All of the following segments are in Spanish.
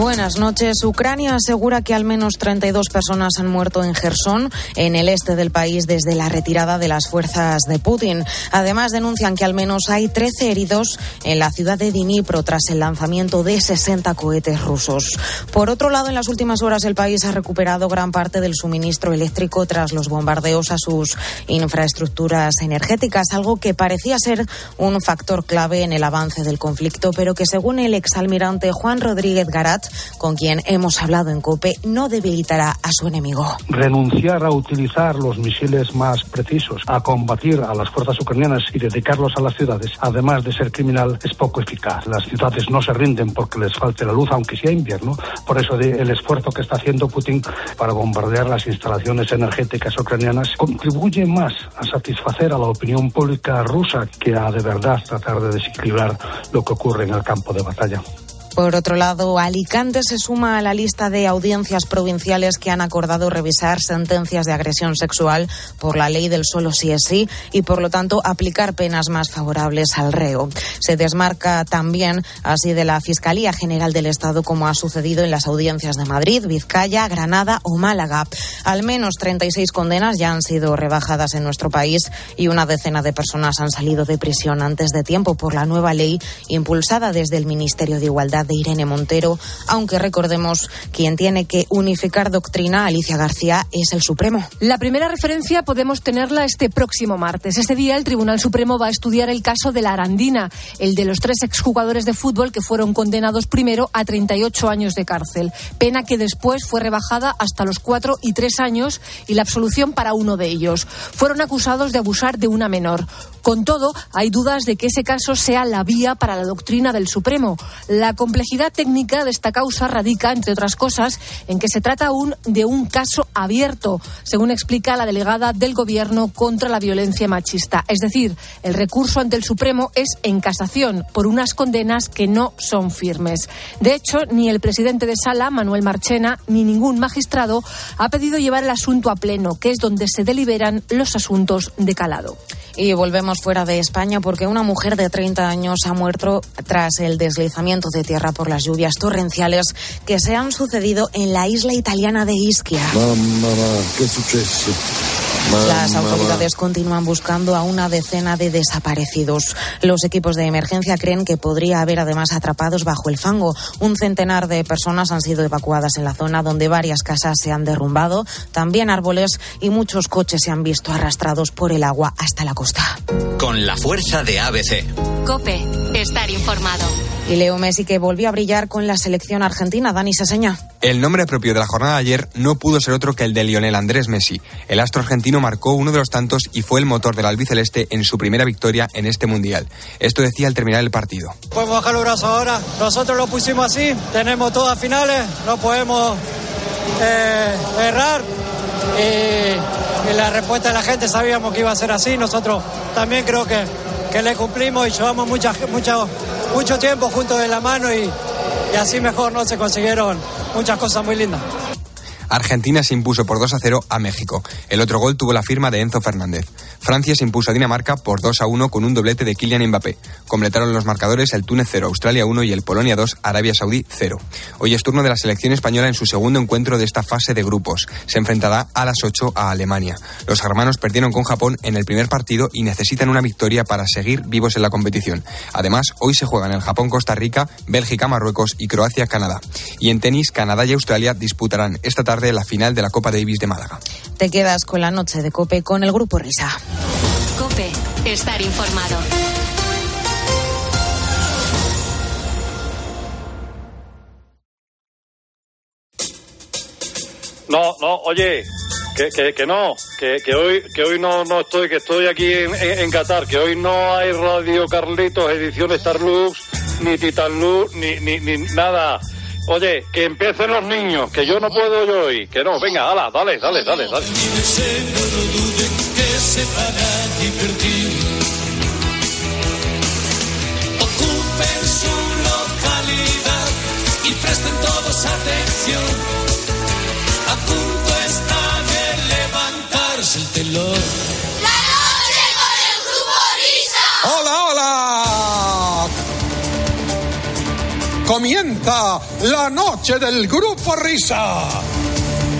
Buenas noches. Ucrania asegura que al menos 32 personas han muerto en Gerson, en el este del país, desde la retirada de las fuerzas de Putin. Además, denuncian que al menos hay 13 heridos en la ciudad de Dnipro tras el lanzamiento de 60 cohetes rusos. Por otro lado, en las últimas horas el país ha recuperado gran parte del suministro eléctrico tras los bombardeos a sus infraestructuras energéticas, algo que parecía ser un factor clave en el avance del conflicto, pero que según el exalmirante Juan Rodríguez Garat, con quien hemos hablado en COPE, no debilitará a su enemigo. Renunciar a utilizar los misiles más precisos, a combatir a las fuerzas ucranianas y dedicarlos a las ciudades, además de ser criminal, es poco eficaz. Las ciudades no se rinden porque les falte la luz, aunque sea invierno. Por eso el esfuerzo que está haciendo Putin para bombardear las instalaciones energéticas ucranianas contribuye más a satisfacer a la opinión pública rusa que a de verdad tratar de desequilibrar lo que ocurre en el campo de batalla. Por otro lado, Alicante se suma a la lista de audiencias provinciales que han acordado revisar sentencias de agresión sexual por la ley del solo sí es sí y, por lo tanto, aplicar penas más favorables al reo. Se desmarca también así de la Fiscalía General del Estado como ha sucedido en las audiencias de Madrid, Vizcaya, Granada o Málaga. Al menos 36 condenas ya han sido rebajadas en nuestro país y una decena de personas han salido de prisión antes de tiempo por la nueva ley impulsada desde el Ministerio de Igualdad de Irene Montero, aunque recordemos quien tiene que unificar doctrina, Alicia García, es el Supremo. La primera referencia podemos tenerla este próximo martes. Este día el Tribunal Supremo va a estudiar el caso de la Arandina, el de los tres exjugadores de fútbol que fueron condenados primero a 38 años de cárcel, pena que después fue rebajada hasta los cuatro y tres años y la absolución para uno de ellos. Fueron acusados de abusar de una menor. Con todo, hay dudas de que ese caso sea la vía para la doctrina del Supremo. La complejidad técnica de esta causa radica, entre otras cosas, en que se trata aún de un caso abierto, según explica la delegada del Gobierno contra la violencia machista. Es decir, el recurso ante el Supremo es en casación por unas condenas que no son firmes. De hecho, ni el presidente de Sala, Manuel Marchena, ni ningún magistrado ha pedido llevar el asunto a pleno, que es donde se deliberan los asuntos de calado. Y volvemos fuera de España porque una mujer de 30 años ha muerto tras el deslizamiento de tierra por las lluvias torrenciales que se han sucedido en la isla italiana de Ischia. ¿qué Las autoridades continúan buscando a una decena de desaparecidos. Los equipos de emergencia creen que podría haber además atrapados bajo el fango. Un centenar de personas han sido evacuadas en la zona donde varias casas se han derrumbado, también árboles y muchos coches se han visto arrastrados por el agua hasta la costa. Con la fuerza de ABC. Cope, estar informado. Y Leo Messi que volvió a brillar con la selección argentina, Dani Saseña. El nombre propio de la jornada de ayer no pudo ser otro que el de Lionel Andrés Messi. El astro argentino marcó uno de los tantos y fue el motor del albiceleste en su primera victoria en este mundial. Esto decía al terminar el partido. Podemos bajar los brazos ahora. Nosotros lo pusimos así. Tenemos todas finales. No podemos eh, errar. Y, y, la respuesta de la gente sabíamos que iba a ser así. Nosotros también creo que, que le cumplimos y llevamos mucha, mucha, mucho tiempo juntos de la mano y, y así mejor no se consiguieron muchas cosas muy lindas. Argentina se impuso por 2 a 0 a México. El otro gol tuvo la firma de Enzo Fernández. Francia se impuso a Dinamarca por 2 a 1 con un doblete de Kylian Mbappé. Completaron los marcadores el Túnez 0, Australia 1 y el Polonia 2, Arabia Saudí 0. Hoy es turno de la selección española en su segundo encuentro de esta fase de grupos. Se enfrentará a las 8 a Alemania. Los germanos perdieron con Japón en el primer partido y necesitan una victoria para seguir vivos en la competición. Además, hoy se juegan el Japón-Costa Rica, Bélgica-Marruecos y Croacia-Canadá. Y en tenis, Canadá y Australia disputarán esta tarde la final de la Copa Davis de Málaga. Te quedas con la noche de Cope con el Grupo Risa. Cope, estar informado. No, no, oye, que, que, que no, que, que, hoy que hoy no, no estoy, que estoy aquí en, en, en Qatar, que hoy no hay Radio Carlitos, edición Starlux, ni Titanlux, ni, ni, ni nada. Oye, que empiecen los niños, que yo no puedo yo hoy. Que no, venga, hala, dale, dale, dale, dale. que se para divertir. Ocupen su localidad y presten todos atención. A punto está de levantarse el telón. ¡La noche con el grupo Risa! ¡Hola, hola! Comienza la noche del grupo Risa.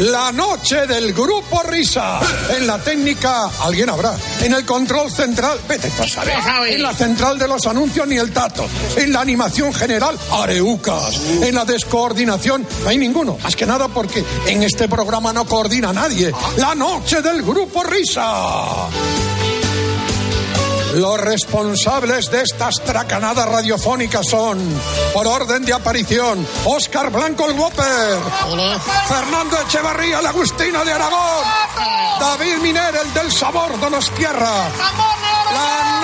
La noche del grupo Risa. En la técnica, alguien habrá. En el control central, vete a saber. En la central de los anuncios, ni el tato. En la animación general, areucas. En la descoordinación, no hay ninguno. Más que nada porque en este programa no coordina nadie. La noche del grupo Risa. Los responsables de estas tracanadas radiofónicas son, por orden de aparición, Óscar Blanco el Whopper, Fernando Echevarría, el Agustino de Aragón, David Miner, el del sabor Donostierra, la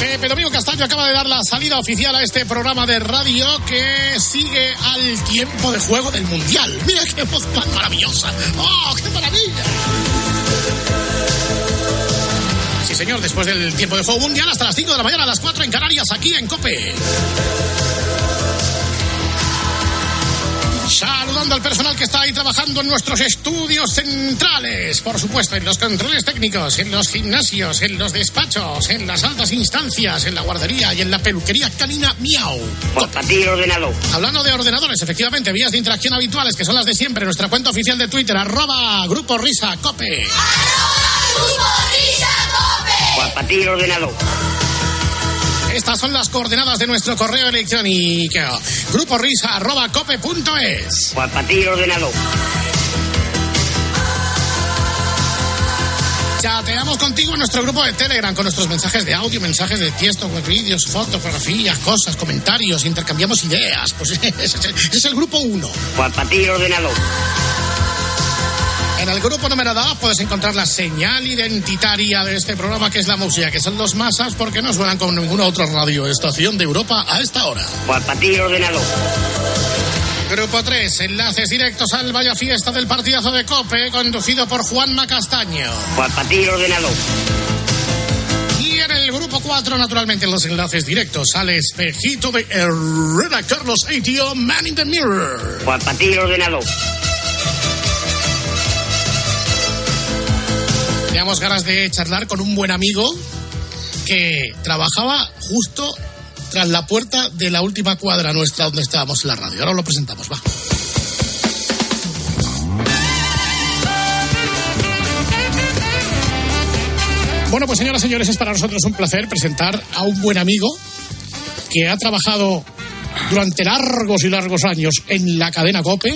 Pepe Domingo Castaño acaba de dar la salida oficial a este programa de radio que sigue al tiempo de juego del Mundial. ¡Mira qué voz tan maravillosa! ¡Oh, qué maravilla! Sí, señor, después del tiempo de juego mundial hasta las 5 de la mañana, a las 4 en Canarias, aquí en COPE. Saludando al personal que está ahí trabajando en nuestros estudios centrales, por supuesto, en los controles técnicos, en los gimnasios, en los despachos, en las altas instancias, en la guardería y en la peluquería canina Miau. Portátil ordenador. Hablando de ordenadores, efectivamente, vías de interacción habituales que son las de siempre. Nuestra cuenta oficial de Twitter, arroba Grupo Risa Cope. Portátil ordenador. Estas son las coordenadas de nuestro correo electrónico. Grupo Risa arroba cope.es. Ordenador. Chateamos contigo en nuestro grupo de Telegram con nuestros mensajes de audio, mensajes de texto, vídeos, fotos, fotografías, cosas, comentarios, intercambiamos ideas. Pues es el, ese es el grupo 1. Portátil ordenador. En el grupo número 2 puedes encontrar la señal identitaria de este programa que es la música, que son los masas porque no suenan con ninguna otra radioestación de Europa a esta hora. Portátil ordenador. Grupo 3, enlaces directos al Vaya Fiesta del partidazo de Cope, conducido por Juanma Castaño. Portátil ordenador. Y en el grupo 4, naturalmente, los enlaces directos al espejito de Herrera Carlos ATO Man in the Mirror. Portátil ordenador. Teníamos ganas de charlar con un buen amigo que trabajaba justo tras la puerta de la última cuadra nuestra donde estábamos en la radio. Ahora lo presentamos, va. Bueno, pues señoras y señores, es para nosotros un placer presentar a un buen amigo que ha trabajado durante largos y largos años en la cadena COPE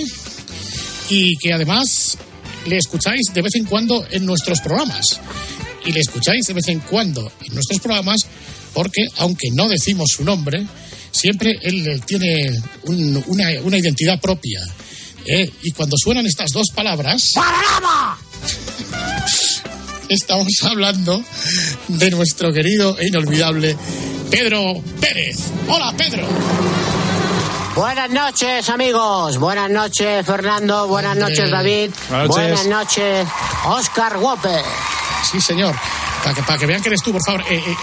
y que además le escucháis de vez en cuando en nuestros programas. Y le escucháis de vez en cuando en nuestros programas porque, aunque no decimos su nombre, siempre él tiene un- una, una identidad propia. ¿eh? Y cuando suenan estas dos palabras... Estamos hablando de nuestro querido e inolvidable Pedro Pérez. Hola, Pedro. Buenas noches, amigos. Buenas noches, Fernando. Buenas noches, David. Buenas noches. Buenas noches, Oscar Whopper. Sí, señor. Para que, para que vean que eres tú, por favor. eh, eh, eh,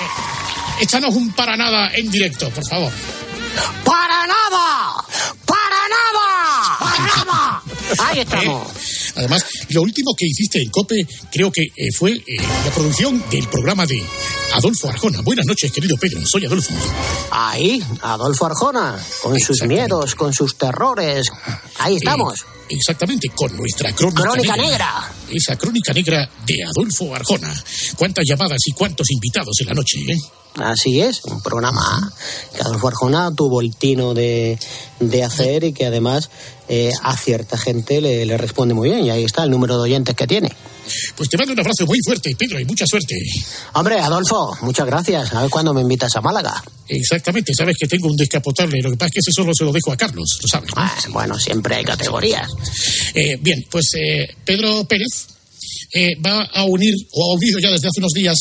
échanos un para nada en directo, por favor. ¡Para nada! ¡Para nada! ¡Para nada! Ahí estamos. Eh, Además, lo último que hiciste en COPE creo que eh, fue eh, la producción del programa de Adolfo Arjona. Buenas noches, querido Pedro. Soy Adolfo. Ahí, Adolfo Arjona, con sus miedos, con sus terrores. Ahí estamos. Eh, exactamente, con nuestra crónica, Crónica negra. Esa crónica negra de Adolfo Arjona. ¿Cuántas llamadas y cuántos invitados en la noche, eh? Así es, un programa que Adolfo Arjona tuvo el tino de, de hacer y que además eh, a cierta gente le, le responde muy bien. Y ahí está el número de oyentes que tiene. Pues te mando un abrazo muy fuerte, Pedro, y mucha suerte. Hombre, Adolfo, muchas gracias. A ver cuándo me invitas a Málaga. Exactamente, sabes que tengo un descapotable. Lo que pasa es que ese solo se lo dejo a Carlos, lo sabes. ¿no? Ah, bueno, siempre hay categorías. Eh, bien, pues eh, Pedro Pérez eh, va a unir, o ha unido ya desde hace unos días,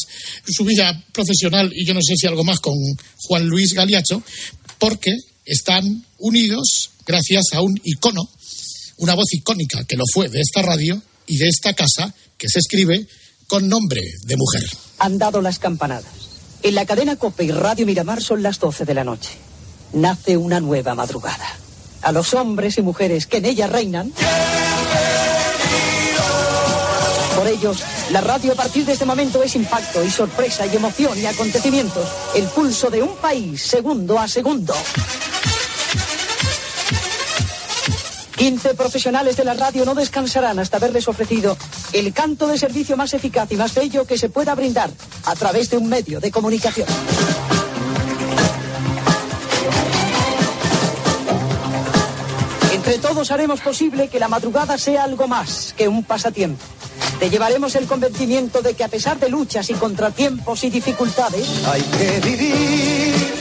su vida profesional y yo no sé si algo más con Juan Luis Galiacho, porque están unidos gracias a un icono, una voz icónica que lo fue de esta radio y de esta casa, que se escribe con nombre de mujer. Han dado las campanadas. En la cadena Cope y Radio Miramar son las 12 de la noche. Nace una nueva madrugada. A los hombres y mujeres que en ella reinan. Por ellos, la radio a partir de este momento es impacto y sorpresa y emoción y acontecimientos. El pulso de un país, segundo a segundo. 15 profesionales de la radio no descansarán hasta haberles ofrecido el canto de servicio más eficaz y más bello que se pueda brindar a través de un medio de comunicación. Entre todos haremos posible que la madrugada sea algo más que un pasatiempo. Te llevaremos el convencimiento de que a pesar de luchas y contratiempos y dificultades, Hay que vivir,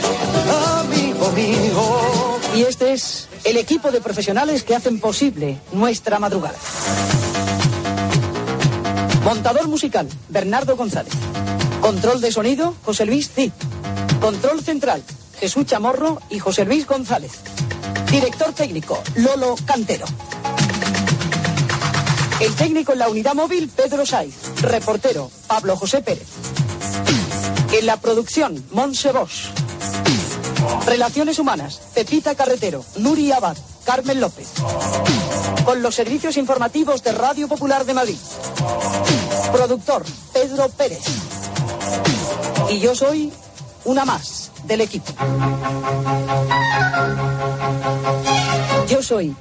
amigo mío. Y este es el equipo de profesionales que hacen posible nuestra madrugada. Montador musical, Bernardo González. Control de sonido, José Luis Cid. Control central, Jesús Chamorro y José Luis González. Director técnico, Lolo Cantero. El técnico en la unidad móvil, Pedro Saiz. Reportero, Pablo José Pérez. En la producción, Monse Bosch. Relaciones Humanas, Pepita Carretero, Nuri Abad, Carmen López. Con los servicios informativos de Radio Popular de Madrid. Productor, Pedro Pérez. Y yo soy una más del equipo. Yo soy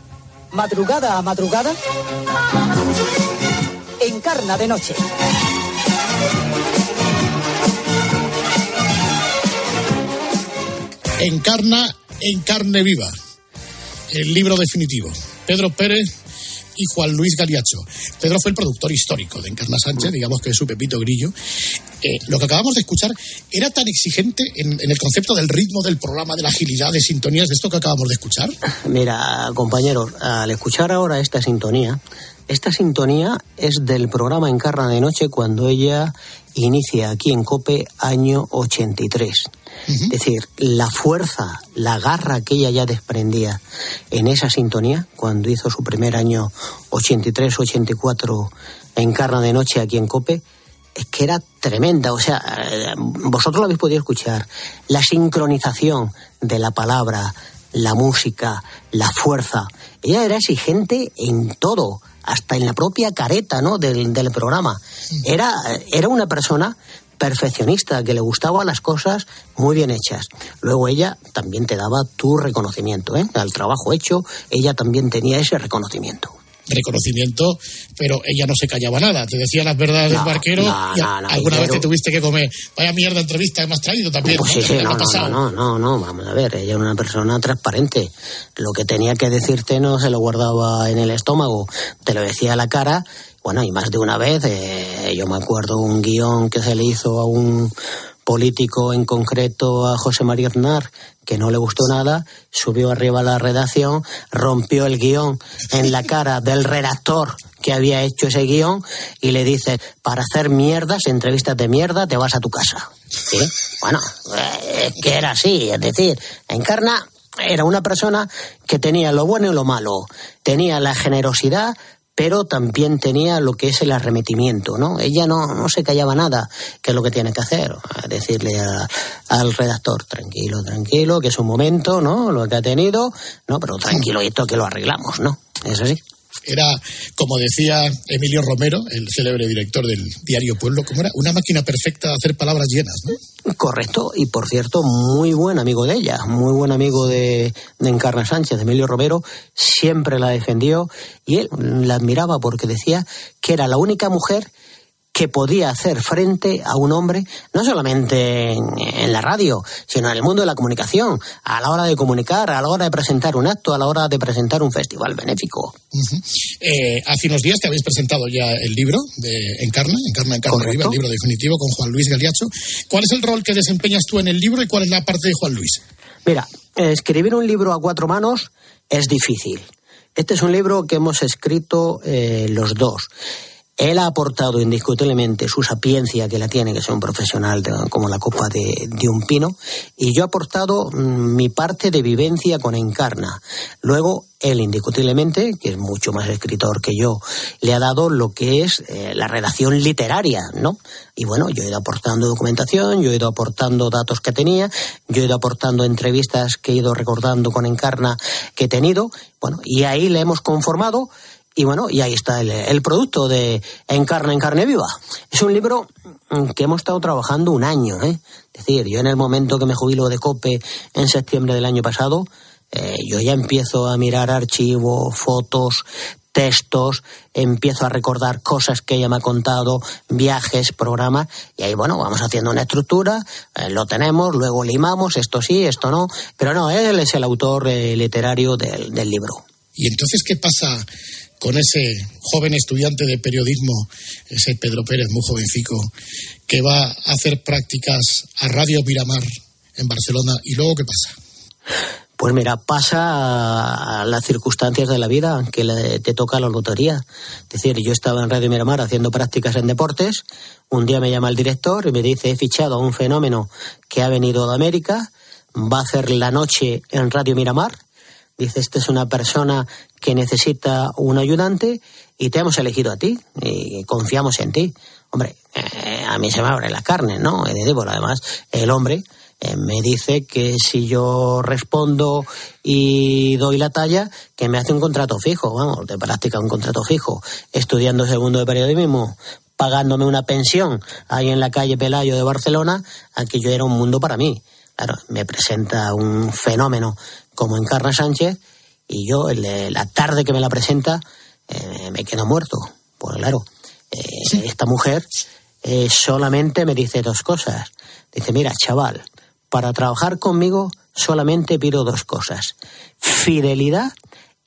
madrugada a madrugada. Encarna de noche. Encarna en carne viva. El libro definitivo. Pedro Pérez y Juan Luis Galiacho. Pedro fue el productor histórico de Encarna Sánchez, digamos que es su Pepito Grillo. Eh, lo que acabamos de escuchar era tan exigente en, en el concepto del ritmo del programa, de la agilidad, de sintonías, de esto que acabamos de escuchar. Mira, compañeros, al escuchar ahora esta sintonía, esta sintonía es del programa Encarna de Noche cuando ella inicia aquí en Cope año 83. Es decir, la fuerza, la garra que ella ya desprendía en esa sintonía cuando hizo su primer año 83-84 Encarna de Noche aquí en Cope, es que era tremenda. O sea, eh, vosotros lo habéis podido escuchar. La sincronización de la palabra, la música, la fuerza. Ella era exigente en todo, hasta en la propia careta ¿no? del, programa. Era, era una persona perfeccionista, que le gustaban las cosas muy bien hechas. Luego ella también te daba tu reconocimiento, ¿eh? Al trabajo hecho, ella también tenía ese reconocimiento. Reconocimiento, pero ella no se callaba nada. Te decía las verdades No, del barquero no, y no, no, alguna vez te tuviste que comer. Vaya mierda entrevista que me has traído también. Pues no, no, no, vamos a ver, ella era una persona transparente. Lo que tenía que decirte no se lo guardaba en el estómago, te lo decía a la cara. Bueno, y más de una vez, eh, yo me acuerdo un guion que se le hizo a un político en concreto, a José María Aznar, que no le gustó nada, subió arriba a la redacción, rompió el guion en la cara del redactor que había hecho ese guion y le dice, para hacer mierdas, entrevistas de mierda, te vas a tu casa. Bueno, eh, es que era así, es decir, Encarna era una persona que tenía lo bueno y lo malo, tenía la generosidad, pero también tenía lo que es el arremetimiento, ¿no? Ella no, no se callaba nada, que es lo que tiene que hacer, decirle al redactor, tranquilo, tranquilo, que es un momento, ¿no? Lo que ha tenido, no, pero tranquilo, y esto que lo arreglamos, ¿no? Es así. Era, como decía Emilio Romero, el célebre director del diario Pueblo, como era una máquina perfecta de hacer palabras llenas, ¿no? Correcto, y por cierto, muy buen amigo de ella, muy buen amigo de, de Encarna Sánchez, Emilio Romero, siempre la defendió y él la admiraba porque decía que era la única mujer que podía hacer frente a un hombre, no solamente en, en, la radio, sino en el mundo de la comunicación, a la hora de comunicar, a la hora de presentar un acto, a la hora de presentar un festival benéfico. Uh -huh. eh, hace unos días te habéis presentado ya el libro de Encarna, Encarna, Encarna Viva, el libro definitivo con Juan Luis Galiacho. ¿Cuál es el rol que desempeñas tú en el libro y cuál es la parte de Juan Luis? Mira, escribir un libro a cuatro manos es difícil. Este es un libro que hemos escrito eh, los dos. Él ha aportado indiscutiblemente su sapiencia, que la tiene, que es un profesional como la copa de, un pino, y yo he aportado mmm, mi parte de vivencia con Encarna. Luego, él indiscutiblemente, que es mucho más escritor que yo, le ha dado lo que es eh, la redacción literaria, ¿no? Y bueno, yo he ido aportando documentación, yo he ido aportando datos que tenía, yo he ido aportando entrevistas que he ido recordando con Encarna que he tenido, bueno, y ahí le hemos conformado y bueno, y ahí está el, producto de En carne, en carne viva. Es un libro que hemos estado trabajando un año, ¿eh? Es decir, yo en el momento que me jubilo de COPE en septiembre del año pasado, eh, yo ya empiezo a mirar archivos, fotos, textos, empiezo a recordar cosas que ella me ha contado, viajes, programas, y ahí, bueno, vamos haciendo una estructura, eh, lo tenemos, luego limamos, esto sí, esto no, pero no, él es el autor eh, literario del libro. ¿Y entonces qué pasa con ese joven estudiante de periodismo, ese Pedro Pérez, muy jovencico, que va a hacer prácticas a Radio Miramar en Barcelona. ¿Y luego qué pasa? Pues mira, pasa a las circunstancias de la vida que te toca la lotería. Es decir, yo estaba en Radio Miramar haciendo prácticas en deportes, un día me llama el director y me dice, he fichado a un fenómeno que ha venido de América, va a hacer la noche en Radio Miramar, dice, esta es una persona que necesita un ayudante y te hemos elegido a ti y confiamos en ti. Hombre, eh, a mí se me abre la carne, ¿no? Y digo, además, el hombre eh, me dice que si yo respondo y doy la talla, que me hace un contrato fijo, vamos, de práctica un contrato fijo, estudiando segundo de periodismo, pagándome una pensión ahí en la calle Pelayo de Barcelona, aquello era un mundo para mí. Claro, me presenta un fenómeno como Encarna Sánchez y yo la tarde que me la presenta eh, me quedo muerto. Pues claro, eh, sí. esta mujer eh, solamente me dice dos cosas. Dice, mira, chaval, para trabajar conmigo solamente pido dos cosas. Fidelidad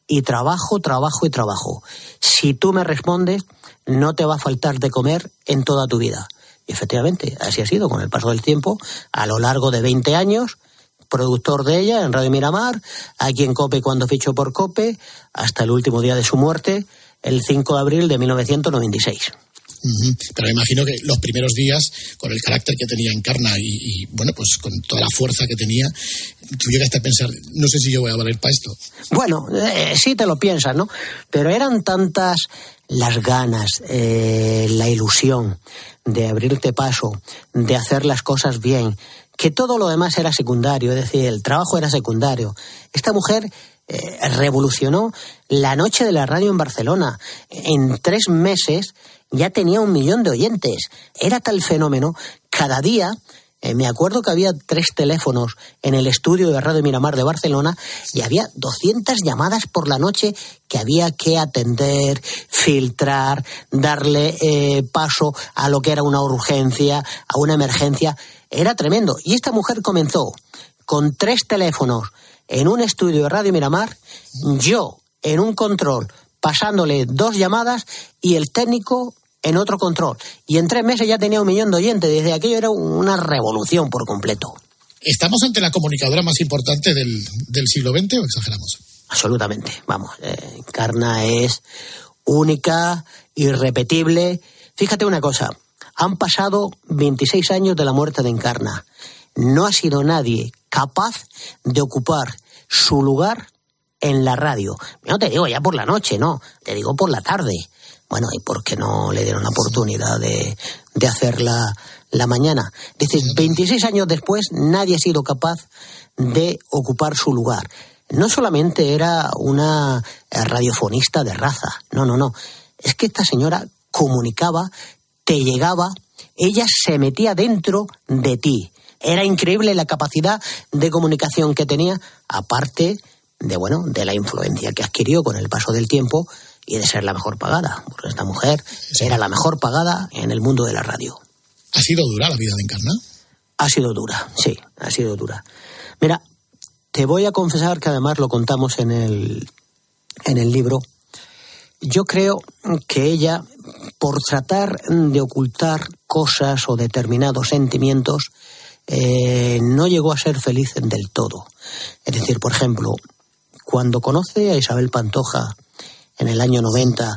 y trabajo, trabajo y trabajo. Si tú me respondes, no te va a faltar de comer en toda tu vida. Y efectivamente, así ha sido con el paso del tiempo, a lo largo de 20 años, productor de ella en Radio Miramar, aquí en Cope cuando fichó por Cope, hasta el último día de su muerte, el 5 de abril de 1996. Uh -huh. Pero me imagino que los primeros días, con el carácter que tenía Encarna y, y, bueno, pues con toda la fuerza que tenía, tú llegaste a pensar, no sé si yo voy a valer para esto. Bueno, eh, sí te lo piensas, ¿no? Pero eran tantas las ganas, eh, la ilusión de abrirte paso, de hacer las cosas bien, que todo lo demás era secundario, es decir, el trabajo era secundario. Esta mujer eh, revolucionó la noche de la radio en Barcelona. En tres meses ya tenía un millón de oyentes. Era tal fenómeno, cada día eh, me acuerdo que había tres teléfonos en el estudio de Radio Miramar de Barcelona y había 200 llamadas por la noche que había que atender, filtrar, darle eh, paso a lo que era una urgencia, a una emergencia. Era tremendo. Y esta mujer comenzó con tres teléfonos en un estudio de Radio Miramar, yo en un control pasándole dos llamadas y el técnico en otro control. Y en tres meses ya tenía un millón de oyentes. Desde aquello era una revolución por completo. ¿Estamos ante la comunicadora más importante del, del siglo XX o exageramos? Absolutamente. Vamos, eh, Encarna es única, irrepetible. Fíjate una cosa, han pasado 26 años de la muerte de Encarna. No ha sido nadie capaz de ocupar su lugar en la radio. No te digo ya por la noche, no, te digo por la tarde. Bueno, ¿y por qué no le dieron la oportunidad de, de hacer la, la mañana? Dices, 26 años después nadie ha sido capaz de ocupar su lugar. no solamente era una eh, radiofonista de raza, no, no, no. Es que esta señora comunicaba, te llegaba, ella se metía dentro de ti. Era increíble la capacidad de comunicación que tenía, aparte de bueno, de la influencia que adquirió con el paso del tiempo y de ser la mejor pagada, porque esta mujer era la mejor pagada en el mundo de la radio. ¿Ha sido dura la vida de Encarna? Ha sido dura, sí, ha sido dura. Mira, te voy a confesar que además lo contamos en el, en el libro. Yo creo que ella, por tratar de ocultar cosas o determinados sentimientos, eh, no llegó a ser feliz del todo. Es decir, por ejemplo, cuando conoce a Isabel Pantoja en el año 90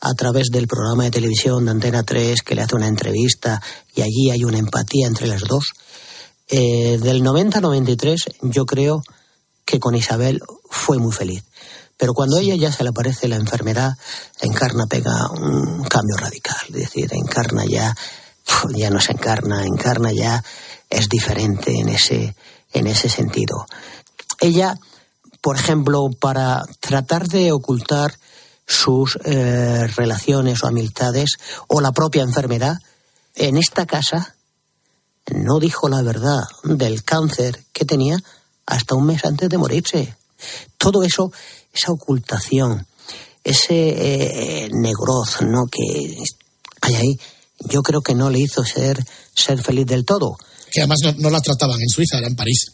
a través del programa de televisión de Antena 3 que le hace una entrevista y allí hay una empatía entre las dos, eh, del 90 al 93 yo creo que con Isabel fue muy feliz. Pero cuando a ella ya se le aparece la enfermedad, Encarna pega un cambio radical. Es decir, Encarna ya, ya no se encarna, Encarna ya es diferente en ese, en ese sentido. Ella, por ejemplo, para tratar de ocultar sus eh, relaciones o amistades o la propia enfermedad, en esta casa no dijo la verdad del cáncer que tenía hasta un mes antes de morirse. Todo eso, esa ocultación, ese eh, negroz ¿no? que hay ahí, yo creo que no le hizo ser, ser feliz del todo. Que además no, no la trataban en Suiza, era en París.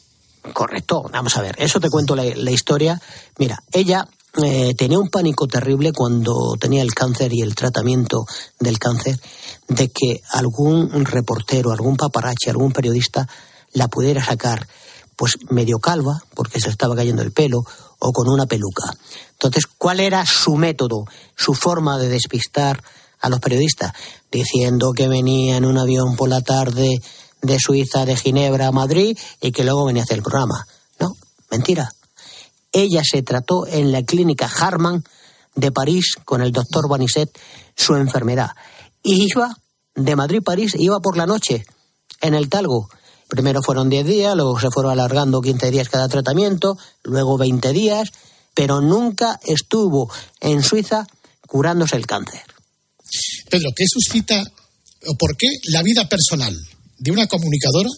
Correcto, vamos a ver, eso te cuento la, la historia. Mira, ella eh, tenía un pánico terrible cuando tenía el cáncer y el tratamiento del cáncer de que algún reportero, algún paparazzi, algún periodista la pudiera sacar pues medio calva, porque se le estaba cayendo el pelo, o con una peluca. Entonces, ¿cuál era su método, su forma de despistar a los periodistas? Diciendo que venía en un avión por la tarde de Suiza, de Ginebra a Madrid, y que luego venía a hacer el programa. No, mentira. Ella se trató en la clínica Harman de París con el doctor Banisset su enfermedad. Y iba de Madrid a París, iba por la noche en el talgo. Primero fueron 10 días, luego se fueron alargando 15 días cada tratamiento, luego 20 días, pero nunca estuvo en Suiza curándose el cáncer. Pedro, ¿qué suscita o por qué la vida personal de una comunicadora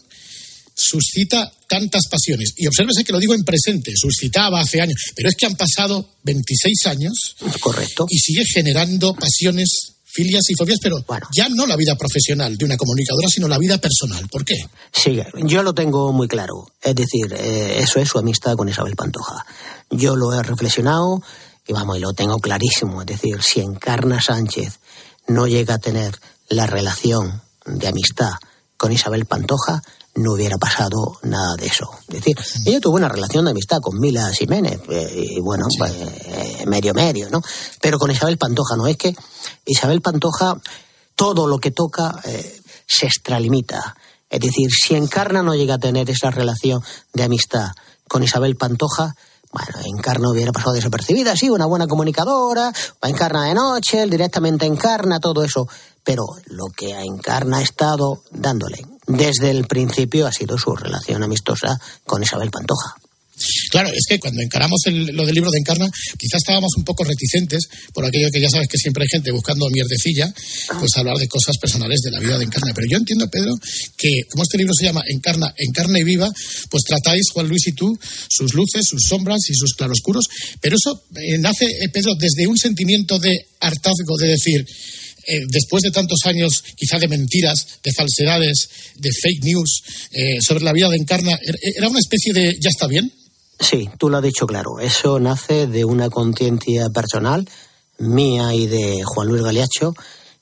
suscita tantas pasiones? Y obsérvese que lo digo en presente, suscitaba hace años, pero es que han pasado 26 años. Correcto. Y sigue generando pasiones, filias y fobias, pero ya no la vida profesional de una comunicadora, sino la vida personal. ¿Por qué? Sí, yo lo tengo muy claro. Es decir, eh, eso es su amistad con Isabel Pantoja. Yo lo he reflexionado y vamos, y lo tengo clarísimo. Es decir, si Encarna Sánchez no llega a tener la relación de amistad con Isabel Pantoja, no hubiera pasado nada de eso. Es decir, ella tuvo una relación de amistad con Mila Jiménez, eh, y bueno, pues, eh, medio medio, ¿no? Pero con Isabel Pantoja no. Es que Isabel Pantoja, todo lo que toca eh, se extralimita. Es decir, si Encarna no llega a tener esa relación de amistad con Isabel Pantoja, bueno, Encarna hubiera pasado desapercibida, sí, una buena comunicadora, va Encarna de noche, él directamente Encarna, todo eso. Pero lo que a Encarna ha estado dándole desde el principio ha sido su relación amistosa con Isabel Pantoja. Claro, es que cuando encaramos el- lo del libro de Encarna, quizás estábamos un poco reticentes por aquello que ya sabes que siempre hay gente buscando mierdecilla, pues hablar de cosas personales de la vida de Encarna. Pero yo entiendo, Pedro, que como este libro se llama Encarna, Encarna y Viva, pues tratáis, Juan Luis y tú, sus luces, sus sombras y sus claroscuros. Pero eso eh, nace, eh, Pedro, desde un sentimiento de hartazgo, de decir, eh, después de tantos años quizá de mentiras, de falsedades, de fake news eh, sobre la vida de Encarna, ¿er- ¿era una especie de ya está bien? Sí, tú lo has dicho claro. Eso nace de una conciencia personal mía y de Juan Luis Galiacho,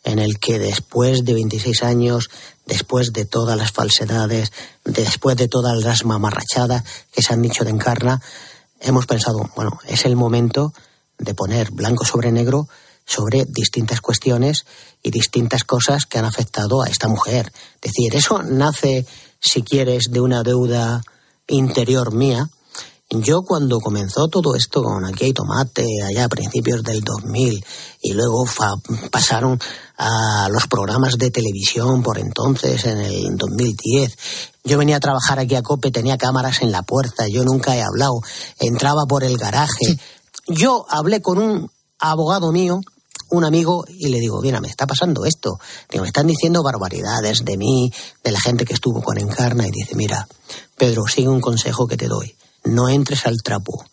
en el que después de 26 años, después de todas las falsedades, después de todas las mamarrachadas que se han dicho de Encarna, hemos pensado, bueno, es el momento de poner blanco sobre negro sobre distintas cuestiones y distintas cosas que han afectado a esta mujer. Es decir, eso nace, si quieres, de una deuda interior mía. Yo cuando comenzó todo esto con Aquí hay tomate, allá a principios del 2000, y luego fa- pasaron a los programas de televisión por entonces, en el 2010. Yo venía a trabajar aquí a Cope, tenía cámaras en la puerta, yo nunca he hablado, entraba por el garaje. Yo hablé con un abogado mío, un amigo, y le digo, mira, me está pasando esto. Digo, me están diciendo barbaridades de mí, de la gente que estuvo con Encarna, y dice, mira, Pedro, sigue un consejo que te doy. No entres al trapo,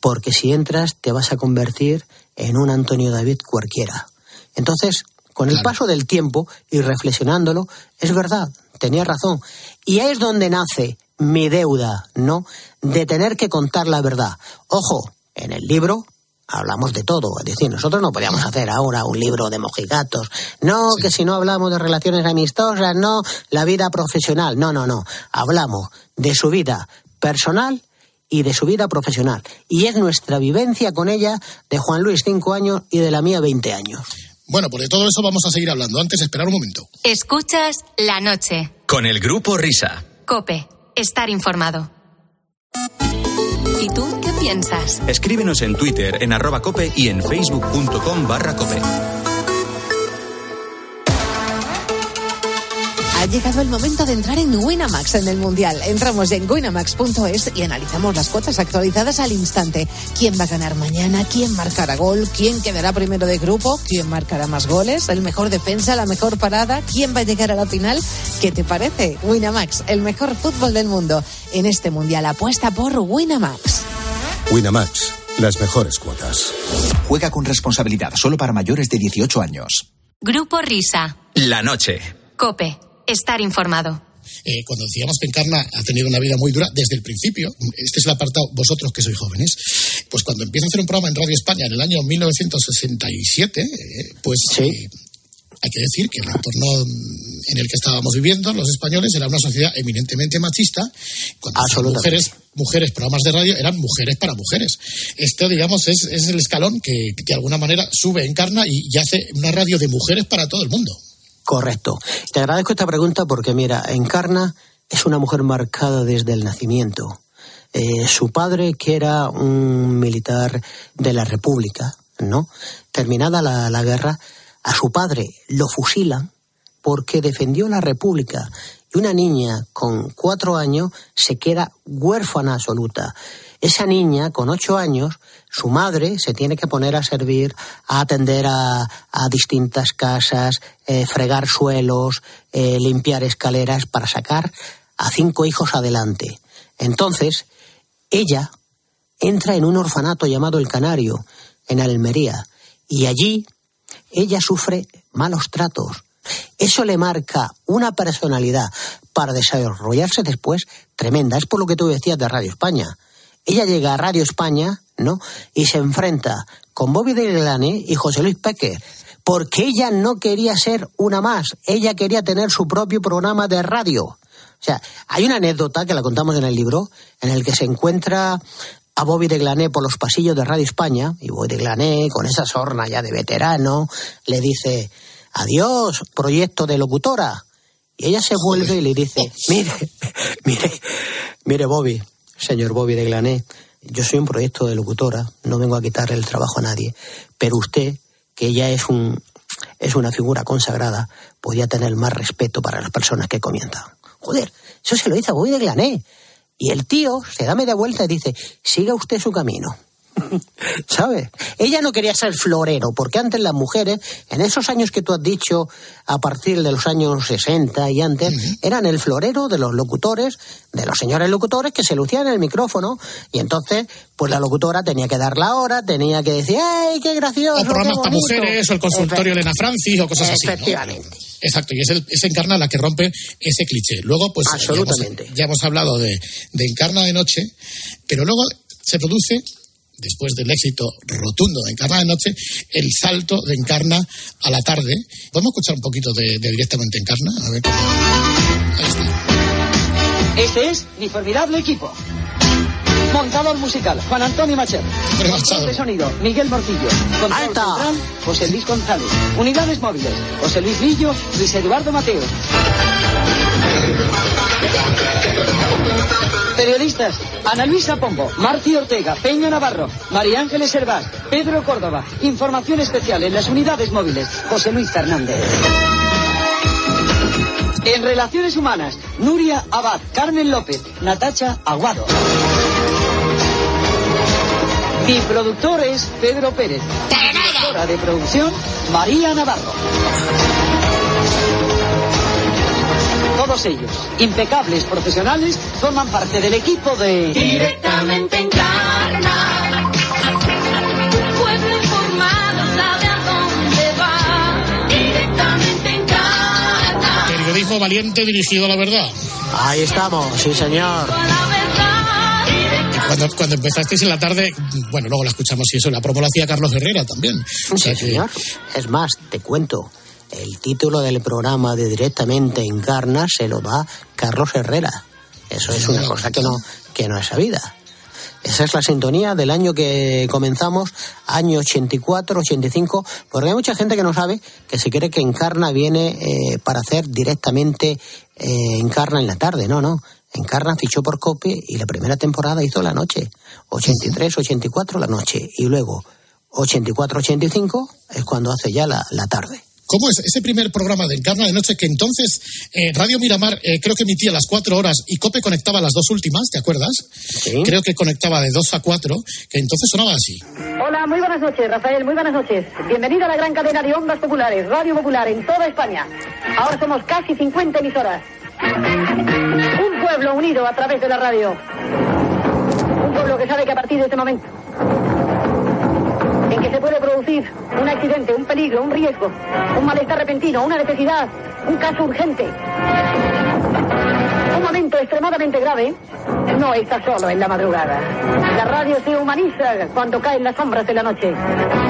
porque si entras te vas a convertir en un Antonio David cualquiera. Entonces, con el paso del tiempo y reflexionándolo, es verdad, tenía razón. Y ahí es donde nace mi deuda, ¿no? De tener que contar la verdad. Ojo, en el libro hablamos de todo. Es decir, nosotros no podíamos hacer ahora un libro de mojigatos. No, que si no hablamos de relaciones amistosas, no, la vida profesional. No, no, no. Hablamos de su vida personal y de su vida profesional. Y es nuestra vivencia con ella de Juan Luis cinco años y de la mía 20 años. Bueno, pues de todo eso vamos a seguir hablando. Antes, esperar un momento. Escuchas la noche. Con el grupo Risa. Cope. Estar informado. ¿Y tú qué piensas? Escríbenos en Twitter en arroba cope y en facebook.com barra cope. Ha llegado el momento de entrar en Winamax en el Mundial. Entramos en winamax.es y analizamos las cuotas actualizadas al instante. ¿Quién va a ganar mañana? ¿Quién marcará gol? ¿Quién quedará primero de grupo? ¿Quién marcará más goles? ¿El mejor defensa? ¿La mejor parada? ¿Quién va a llegar a la final? ¿Qué te parece? Winamax, el mejor fútbol del mundo. En este Mundial apuesta por Winamax. Winamax, las mejores cuotas. Juega con responsabilidad solo para mayores de 18 años. Grupo Risa. La noche. Cope. Estar informado. Eh, cuando decíamos que Encarna ha tenido una vida muy dura desde el principio, este es el apartado, vosotros que sois jóvenes, pues cuando empieza a hacer un programa en Radio España en el año 1967, eh, pues eh, hay que decir que el entorno en el que estábamos viviendo, los españoles, era una sociedad eminentemente machista. Cuando hacían mujeres, mujeres, programas de radio, eran mujeres para mujeres. Esto, digamos, es, es el escalón que, que de alguna manera sube, encarna y, y hace una radio de mujeres para todo el mundo. Correcto. Te agradezco esta pregunta porque, mira, Encarna es una mujer marcada desde el nacimiento. Eh, su padre, que era un militar de la República, ¿no? Terminada la, la guerra, a su padre lo fusilan porque defendió la República. Y una niña con cuatro años se queda huérfana absoluta. Esa niña, con ocho años, su madre se tiene que poner a servir, a atender a, a distintas casas, eh, fregar suelos, eh, limpiar escaleras para sacar a cinco hijos adelante. Entonces, ella entra en un orfanato llamado El Canario, en Almería, y allí ella sufre malos tratos. Eso le marca una personalidad para desarrollarse después tremenda. Es por lo que tú decías de Radio España. Ella llega a Radio España, ¿no? Y se enfrenta con Bobby de Glane y José Luis Peque, porque ella no quería ser una más, ella quería tener su propio programa de radio. O sea, hay una anécdota que la contamos en el libro, en el que se encuentra a Bobby de Glané por los pasillos de Radio España, y Bobby de Glané, con esa sorna ya de veterano, le dice, adiós, proyecto de locutora. Y ella se vuelve y le dice, mire, mire, mire Bobby, señor Bobby de Glané, yo soy un proyecto de locutora, no vengo a quitarle el trabajo a nadie, pero usted, que ya es un es una figura consagrada, podría tener más respeto para las personas que comienzan. Joder, eso se lo dice a Bobby de Glané. Y el tío se da media vuelta y dice, siga usted su camino. ¿Sabes? Ella no quería ser florero, porque antes las mujeres, en esos años que tú has dicho, a partir de los años 60 y antes, eran el florero de los locutores, de los señores locutores que se lucían en el micrófono, y entonces, pues la locutora tenía que dar la hora, tenía que decir, ¡ay, qué gracioso! O programas para bonito". mujeres, o el consultorio Elena Francis, o cosas así. ¿no? Efectivamente. Exacto, y es, el, es Encarna la que rompe ese cliché. Luego, pues. Absolutamente. Ya hemos, ya hemos hablado de, de Encarna de noche, pero luego se produce, después del éxito rotundo de Encarna de noche, el salto de Encarna a la tarde. ¿Podemos escuchar un poquito de, de directamente Encarna? A ver. Ahí está. Este es mi formidable equipo. Montador musical, Juan Antonio. Control de sonido, Miguel Morcillo. Control central, José Luis González. Unidades móviles, José Luis Lillo, Luis Eduardo Mateo. Periodistas, Ana Luisa Pombo, Marci Ortega, Peña Navarro, María Ángeles Hervás, Pedro Córdoba. Información especial en las unidades móviles, José Luis Fernández. En Relaciones Humanas, Nuria Abad, Carmen López, Natacha Aguado. Mi productor es Pedro Pérez. Directora de producción, María Navarro. Todos ellos, impecables profesionales, forman parte del equipo de... Directamente encarna. Pueblo informado sabe a dónde va. Directamente encarna. Periodismo valiente dirigido a la verdad. Ahí estamos, sí señor. Cuando, empezasteis en la tarde, bueno, luego la escuchamos y eso, la promo la hacía Carlos Herrera también. Sí. Es más, te cuento, el título del programa de Directamente Encarna se lo da Carlos Herrera. Eso es una cosa que no, que no es sabida. Esa es la sintonía del año que comenzamos, año 84, 85, porque hay mucha gente que no sabe que se cree que Encarna viene eh, para hacer directamente eh, Encarna en la tarde. No, no. Encarna fichó por Cope y la primera temporada hizo la noche. 83, 84 la noche. Y luego 84, 85 es cuando hace ya la, la tarde. ¿Cómo es ese primer programa de Encarna de Noche que entonces eh, Radio Miramar eh, creo que emitía las cuatro horas y Cope conectaba las dos últimas, ¿te acuerdas? Creo que conectaba de dos a cuatro, que entonces sonaba así. Hola, muy buenas noches, Rafael, muy buenas noches. Bienvenido a la gran cadena de ondas populares, Radio Popular, en toda España. Ahora somos casi 50 emisoras. Pueblo unido a través de la radio. Un pueblo que sabe que a partir de este momento, en que se puede producir un accidente, un peligro, un riesgo, un malestar repentino, una necesidad, un caso urgente, un momento extremadamente grave, no está solo en la madrugada. La radio se humaniza cuando caen las sombras de la noche.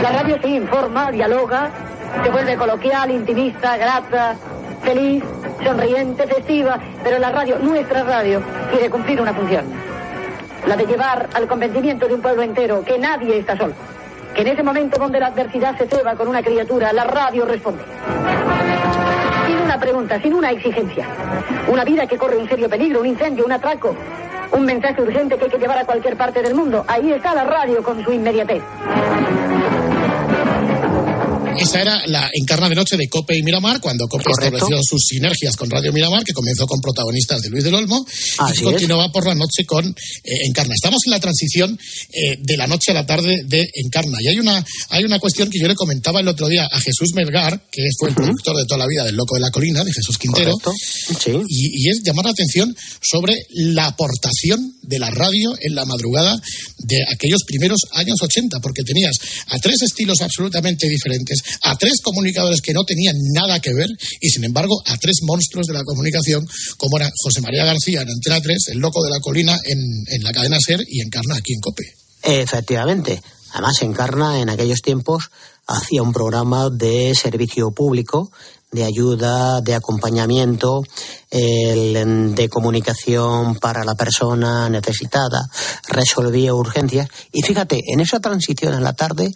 La radio se informa, dialoga, se vuelve coloquial, intimista, grata, feliz, sonriente, festiva, pero la radio, nuestra radio, quiere cumplir una función. La de llevar al convencimiento de un pueblo entero que nadie está solo. Que en ese momento donde la adversidad se ceba con una criatura, la radio responde. Sin una pregunta, sin una exigencia. Una vida que corre un serio peligro, un incendio, un atraco. Un mensaje urgente que hay que llevar a cualquier parte del mundo. Ahí está la radio con su inmediatez. Esa era la Encarna de Noche de Cope y Miramar, cuando Cope estableció sus sinergias con Radio Miramar, que comenzó con protagonistas de Luis del Olmo, Así y continuaba por la noche con eh, Encarna. Estamos en la transición eh, de la noche a la tarde de Encarna. Y hay una, hay una cuestión que yo le comentaba el otro día a Jesús Melgar, que fue el productor de toda la vida del Loco de la Colina, de Jesús Quintero. Y, y es llamar la atención sobre la aportación de la radio en la madrugada de aquellos primeros años 80, porque tenías a tres estilos absolutamente diferentes, a tres comunicadores que no tenían nada que ver, y sin embargo a tres monstruos de la comunicación, como eran José María García en Antena 3, el loco de la colina en, en la cadena SER y Encarna aquí en COPE. Efectivamente. Además, Encarna en aquellos tiempos hacía un programa de servicio público, de ayuda, de acompañamiento, el- de comunicación para la persona necesitada, resolvía urgencias. Y fíjate, en esa transición en la tarde,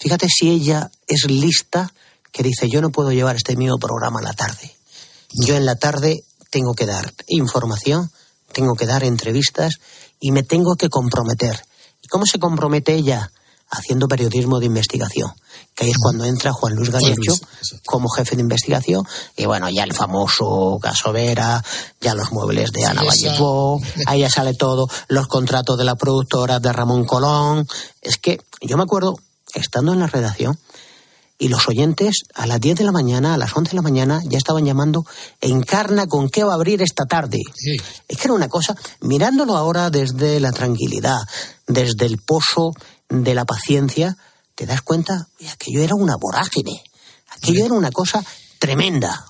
fíjate si ella es lista, que dice, yo no puedo llevar este mío programa a la tarde. Yo en la tarde tengo que dar información, tengo que dar entrevistas y me tengo que comprometer. ¿Y cómo se compromete ella? Haciendo periodismo de investigación. Que ahí es cuando entra Juan Luis Gallecho como jefe de investigación. Y bueno, ya el famoso caso Vera, ya los muebles de Ana esa- Vallejo, ahí ya sale todo, los contratos de la productora de Ramón Colón. Es que yo me acuerdo, estando en la redacción, y los oyentes a las 10 de la mañana, a las 11 de la mañana, ya estaban llamando, encarna con qué va a abrir esta tarde. Es que era una cosa, mirándolo ahora desde la tranquilidad, desde el pozo de la paciencia, te das cuenta, oye, aquello era una vorágine, aquello era una cosa tremenda.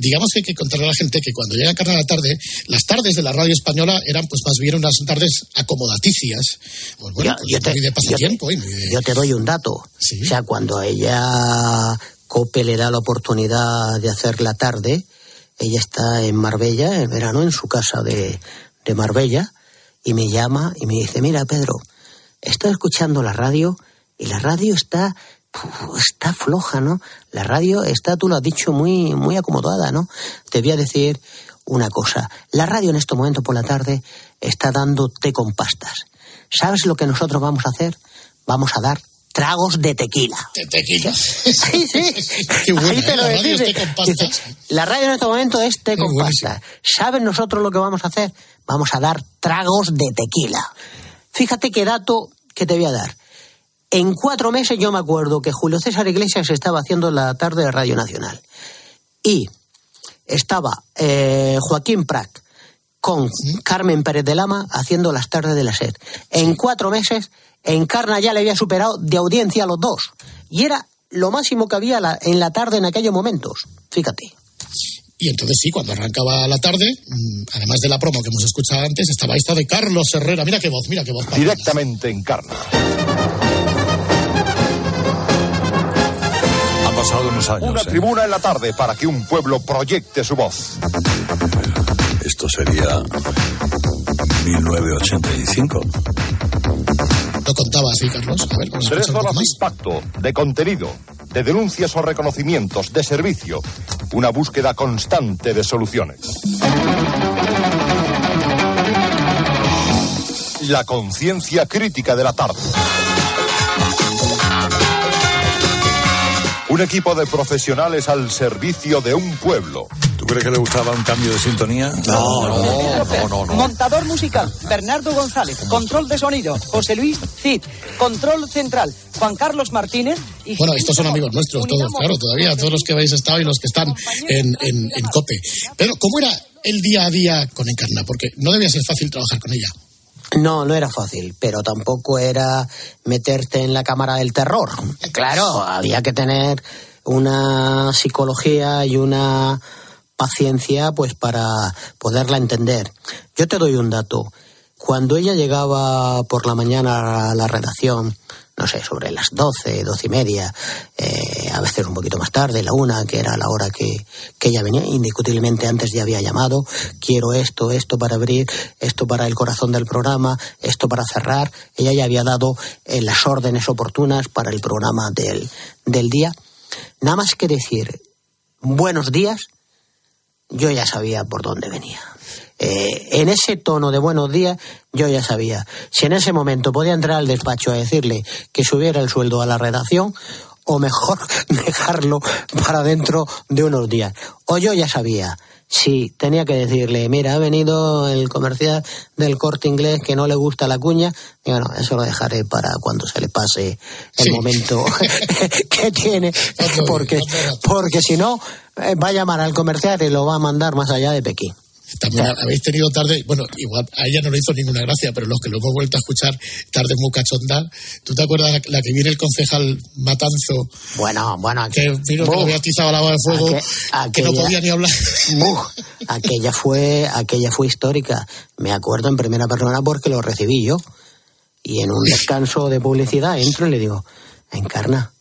digamos que hay que contarle a la gente que cuando llega Encarna a la tarde, las tardes de la radio española eran pues más bien unas tardes acomodaticias. Pues bueno, Yo- pues yo te- muy de pasatiempo y muy de- Yo te doy un dato. O sea, cuando ella, Cope le da la oportunidad de hacer la tarde, ella está en Marbella, en verano, en su casa de, de Marbella, y me llama y me dice, mira, Pedro, estoy escuchando la radio y la radio está está floja, ¿no? La radio está, tú lo has dicho, muy, muy acomodada, ¿no? Te voy a decir una cosa. La radio en este momento por la tarde está dando té con pastas. ¿Sabes lo que nosotros vamos a hacer? Vamos a dar tragos de tequila. De tequila. Sí, sí. Qué buena, Ahí te lo La dice. la radio en este momento es té con pastas. ¿Saben nosotros lo que vamos a hacer? Vamos a dar tragos de tequila. Fíjate qué dato que te voy a dar. En cuatro meses yo me acuerdo que Julio César Iglesias estaba haciendo la tarde de Radio Nacional. Y estaba eh, Joaquín Prat con Carmen Pérez de Lama haciendo las tardes de la SED. En cuatro meses, Encarna ya le había superado de audiencia a los dos. Y era lo máximo que había la- en la tarde en aquellos momentos. Fíjate. Y entonces sí, cuando arrancaba la tarde, mm, además de la promo que hemos escuchado antes, estaba esta de Carlos Herrera. Mira qué voz, mira qué voz. Directamente en Carna. Pasado unos años. Una ¿eh? tribuna en la tarde para que un pueblo proyecte su voz. Esto sería 1985. Lo contaba así, Carlos. A ver, Tres horas de impacto, de contenido, de denuncias o reconocimientos, de servicio. Una búsqueda constante de soluciones. La conciencia crítica de la tarde. Un equipo de profesionales al servicio de un pueblo. ¿Tú crees que le gustaba un cambio de sintonía? No, no, no, no. Montador musical, Bernardo González. Control de sonido, José Luis Cid. Control central, Juan Carlos Martínez. Y Bueno, estos son amigos nuestros, todos, claro, todavía, todos los que habéis estado y los que están en, en, en COPE. Pero, ¿cómo era el día a día con Encarna? Porque no debía ser fácil trabajar con ella. No, no era fácil, pero tampoco era meterte en la cámara del terror. Claro, había que tener una psicología y una paciencia pues para poderla entender. Yo te doy un dato. Cuando ella llegaba por la mañana a la redacción, no sé, sobre las doce, doce y media, eh, a veces un poquito más tarde, la una, que era la hora que, que ella venía, indiscutiblemente antes ya había llamado, quiero esto, esto para abrir, esto para el corazón del programa, esto para cerrar, ella ya había dado eh, las órdenes oportunas para el programa del, del día. Nada más que decir buenos días, yo ya sabía por dónde venía. Eh, en ese tono de buenos días, yo ya sabía. Si en ese momento podía entrar al despacho a decirle que subiera el sueldo a la redacción, o mejor dejarlo para dentro de unos días. O yo ya sabía. Si tenía que decirle, mira, ha venido el comercial del corte inglés que no le gusta la cuña, y bueno, eso lo dejaré para cuando se le pase el momento que tiene, porque, porque si no, eh, va a llamar al comercial y lo va a mandar más allá de Pekín. También habéis tenido tarde, bueno, igual a ella no le hizo ninguna gracia, pero los que lo hemos vuelto a escuchar, tarde muy cachonda. ¿Tú te acuerdas la, la que viene el concejal Matanzo? Bueno, bueno, que vino que había atizado la de fuego, que no podía ni hablar. Buf, aquella fue, aquella fue histórica. Me acuerdo en primera persona porque lo recibí yo. Y en un descanso de publicidad entro y le digo, Encarna,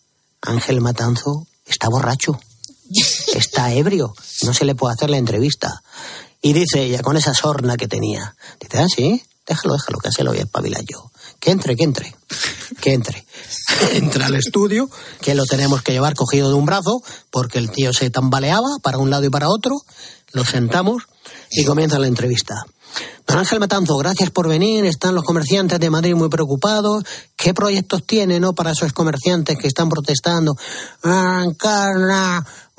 Ángel Matanzo está borracho, está ebrio, no se le puede hacer la entrevista. Y dice ella, con esa sorna que tenía, dice, ah, sí, déjalo, déjalo, que se lo voy a espabilar yo. Que entre, que entre, que entre. Entra al estudio, que lo tenemos que llevar cogido de un brazo, porque el tío se tambaleaba para un lado y para otro. Lo sentamos y comienza la entrevista. Don Ángel Matanzo, gracias por venir. Están los comerciantes de Madrid muy preocupados. ¿Qué proyectos tiene, no, para esos comerciantes que están protestando?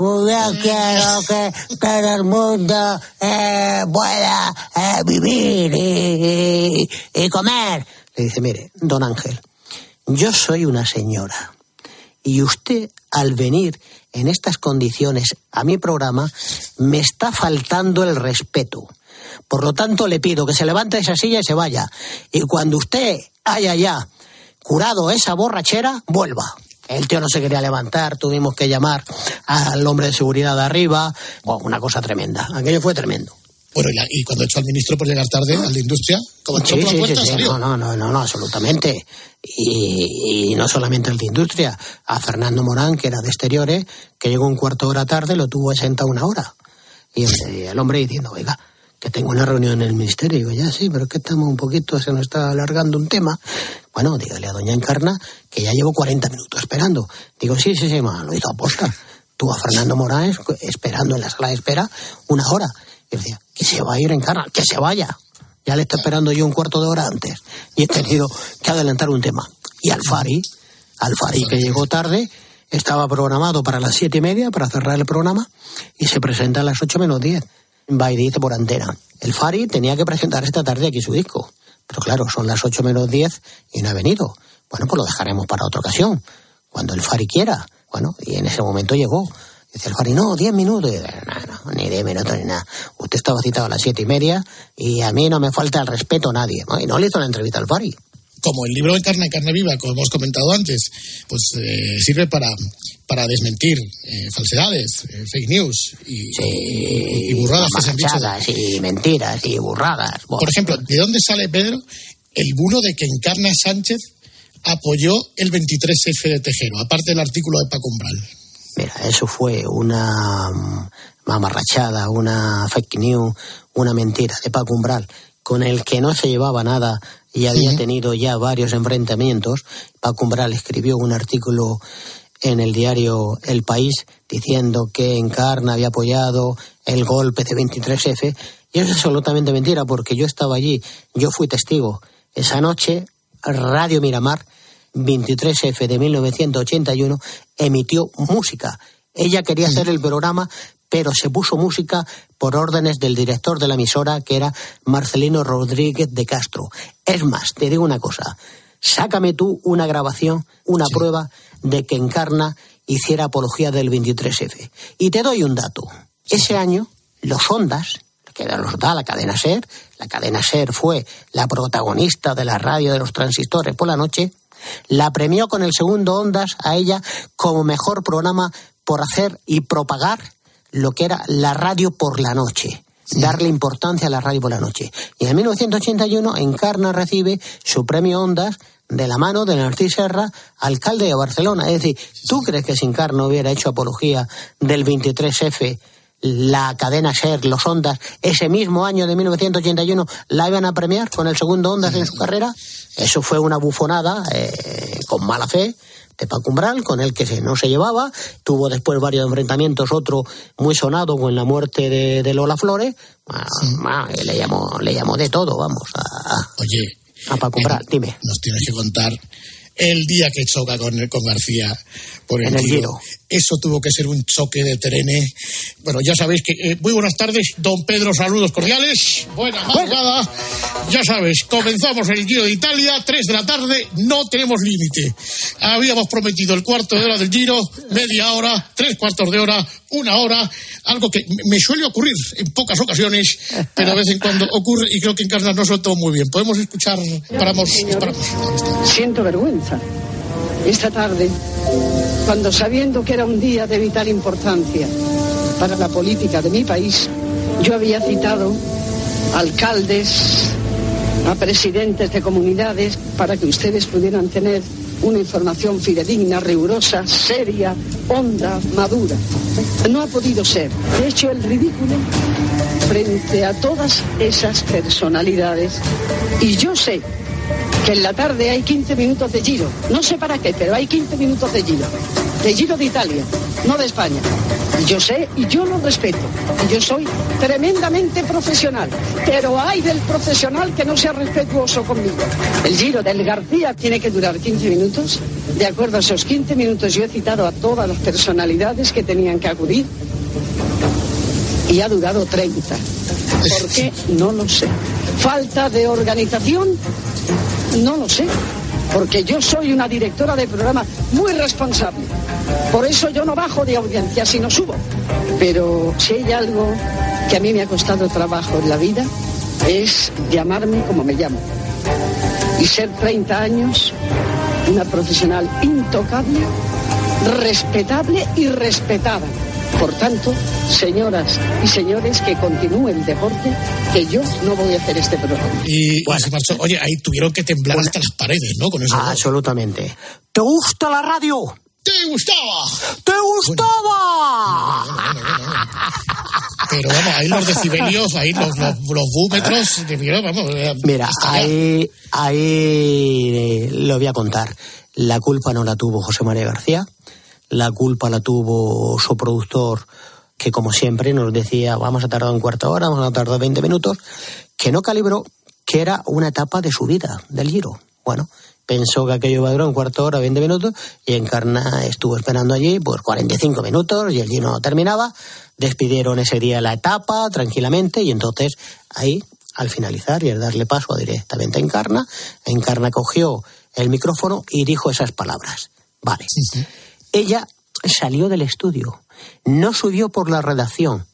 Encarna, yo quiero que todo el mundo eh, pueda eh, vivir y, y- y comer. Le dice, mire, don Ángel, yo soy una señora y usted al venir en estas condiciones a mi programa me está faltando el respeto. Por lo tanto, le pido que se levante de esa silla y se vaya. Y cuando usted haya ya curado esa borrachera, vuelva. El tío no se quería levantar, tuvimos que llamar al hombre de seguridad de arriba. Bueno, una cosa tremenda. Aquello fue tremendo. Bueno, y, la- y cuando echó al ministro por llegar tarde, al de industria, como entró Sí, por la sí, puerta, sí, sí. salió. No, no, no, no, absolutamente. Y, y no solamente el de industria, a Fernando Morán, que era de exteriores, que llegó un cuarto de hora tarde, lo tuvo sentado una hora. Y el, y el hombre diciendo, oiga, que tengo una reunión en el ministerio. Y digo, ya sí, pero es que estamos un poquito, se nos está alargando un tema. Bueno, dígale a doña Encarna que ya llevo 40 minutos esperando. Digo, sí, sí, sí, ma, lo hizo aposta. Tuvo a Fernando Morán esperando en la sala de espera una hora. Y decía, que se va a ir Encarna, que se vaya. Ya le estoy esperando yo un cuarto de hora antes. Y he tenido que adelantar un tema. Y Alfari, Alfari que llegó tarde, estaba programado para las siete y media para cerrar el programa y se presenta a las ocho menos diez. Dice por antena. El Fari tenía que presentar esta tarde aquí su disco. Pero claro, son las ocho menos diez y no ha venido. Bueno, pues lo dejaremos para otra ocasión, cuando el Fari quiera. Bueno, y en ese momento llegó. Dice el Fari, no, diez minutos. Y dice, no, no, ni diez minutos ni nada. Usted estaba citado a las siete y media y a mí no me falta el respeto a nadie. Y no le hizo la entrevista al Fari. Como el libro de carne carne viva, como hemos comentado antes, pues eh, sirve para, para desmentir eh, falsedades, eh, fake news y, y- y burradas que se han dicho. Y mentiras y burradas. Por ejemplo, ¿de dónde sale, Pedro, el bulo de que Encarna Sánchez apoyó el 23F de Tejero, aparte del artículo de Paco Umbral? Mira, eso fue una mm, mamarrachada, una fake news, una mentira de Paco Umbral, con el que no se llevaba nada y había tenido ya varios enfrentamientos. Paco Umbral escribió un artículo en el diario El País diciendo que Encarna había apoyado el golpe de 23F. Y eso es absolutamente mentira porque yo estaba allí, yo fui testigo. Esa noche, Radio Miramar 23F de 1981 emitió música. Ella quería hacer el programa, pero se puso música por órdenes del director de la emisora, que era Marcelino Rodríguez de Castro. Es más, te digo una cosa, sácame tú una grabación, una prueba de que Encarna hiciera apología del 23F. Y te doy un dato. Ese año, los Ondas, que los da la cadena SER, la cadena SER fue la protagonista de la radio de los transistores por la noche, la premió con el segundo Ondas a ella como mejor programa por hacer y propagar lo que era la radio por la noche. Darle importancia a la radio por la noche. Y en 1981 Encarna recibe su premio Ondas de la mano de Narcís Serra, alcalde de Barcelona. Es decir, ¿tú crees que si Encarna hubiera hecho apología del 23F, la cadena SER, los Ondas, ese mismo año de 1981, la iban a premiar con el segundo Ondas en su carrera? Eso fue una bufonada eh, con mala fe de Paco Umbral, con el que no se llevaba. Tuvo después varios enfrentamientos, otro muy sonado con la muerte de, de Lola Flores. Ah, ah, le, llamó, le llamó de todo, vamos, a, Oye, a Paco Umbral. Dime. nos tienes que contar el día que choca con, con García por el, En el Giro. Giro. Eso tuvo que ser un choque de trenes. Bueno, ya sabéis que... eh, muy buenas tardes, don Pedro, saludos cordiales. Buena madrugada. Ya sabes, comenzamos el Giro de Italia, 3 de la tarde, no tenemos límite. Habíamos prometido el cuarto de hora del Giro, media hora, tres cuartos de hora, una hora, algo que me- suele ocurrir en pocas ocasiones, pero de vez en cuando ocurre y creo que en Carnas no soltó muy bien. Podemos escuchar, paramos, paramos. Siento vergüenza. Esta tarde, cuando sabiendo que era un día de vital importancia para la política de mi país, yo había citado alcaldes, a presidentes de comunidades, para que ustedes pudieran tener una información fidedigna, rigurosa, seria, honda, madura. No ha podido ser. He hecho el ridículo frente a todas esas personalidades y yo sé que en la tarde hay 15 minutos de giro. No sé para qué, pero hay 15 minutos de giro. De giro de Italia, no de España. Y yo sé y yo lo respeto. Y yo soy tremendamente profesional. Pero hay del profesional que no sea respetuoso conmigo. El giro del García tiene que durar 15 minutos. De acuerdo a esos 15 minutos yo he citado a todas las personalidades que tenían que acudir. Y ha durado 30. ¿Por qué? No lo sé. Falta de organización no lo sé, porque yo soy una directora de programa muy responsable. Por eso yo no bajo de audiencia, sino subo. Pero si hay algo que a mí me ha costado trabajo en la vida, es llamarme como me llamo. Y ser 30 años una profesional intocable, respetable y respetada. Por tanto, señoras y señores, que continúe el deporte, que yo no voy a hacer este programa. Y, se marchó. Oye, ahí tuvieron que temblar hasta las paredes, ¿no? Con eso. Absolutamente. ¿Te gusta la radio? ¿Te gustaba? ¿Te gustaba? Pero vamos, ahí los decibelios, ahí los, los, los búmetros, vamos. eh, Mira, ahí, ahí lo voy a contar. La culpa no la tuvo José María García, la culpa la tuvo su productor que como siempre nos decía, vamos a tardar un cuarto de hora, vamos a tardar 20 minutos, que no calibró que era una etapa de su vida, del giro. Bueno, pensó que aquello iba a durar un cuarto de hora, 20 minutos, y Encarna estuvo esperando allí por 45 minutos y el giro no terminaba. Despidieron ese día la etapa tranquilamente y entonces ahí, al finalizar y al darle paso directamente a Encarna, Encarna cogió el micrófono y dijo esas palabras. Vale. Ella salió del estudio, no subió por la redacción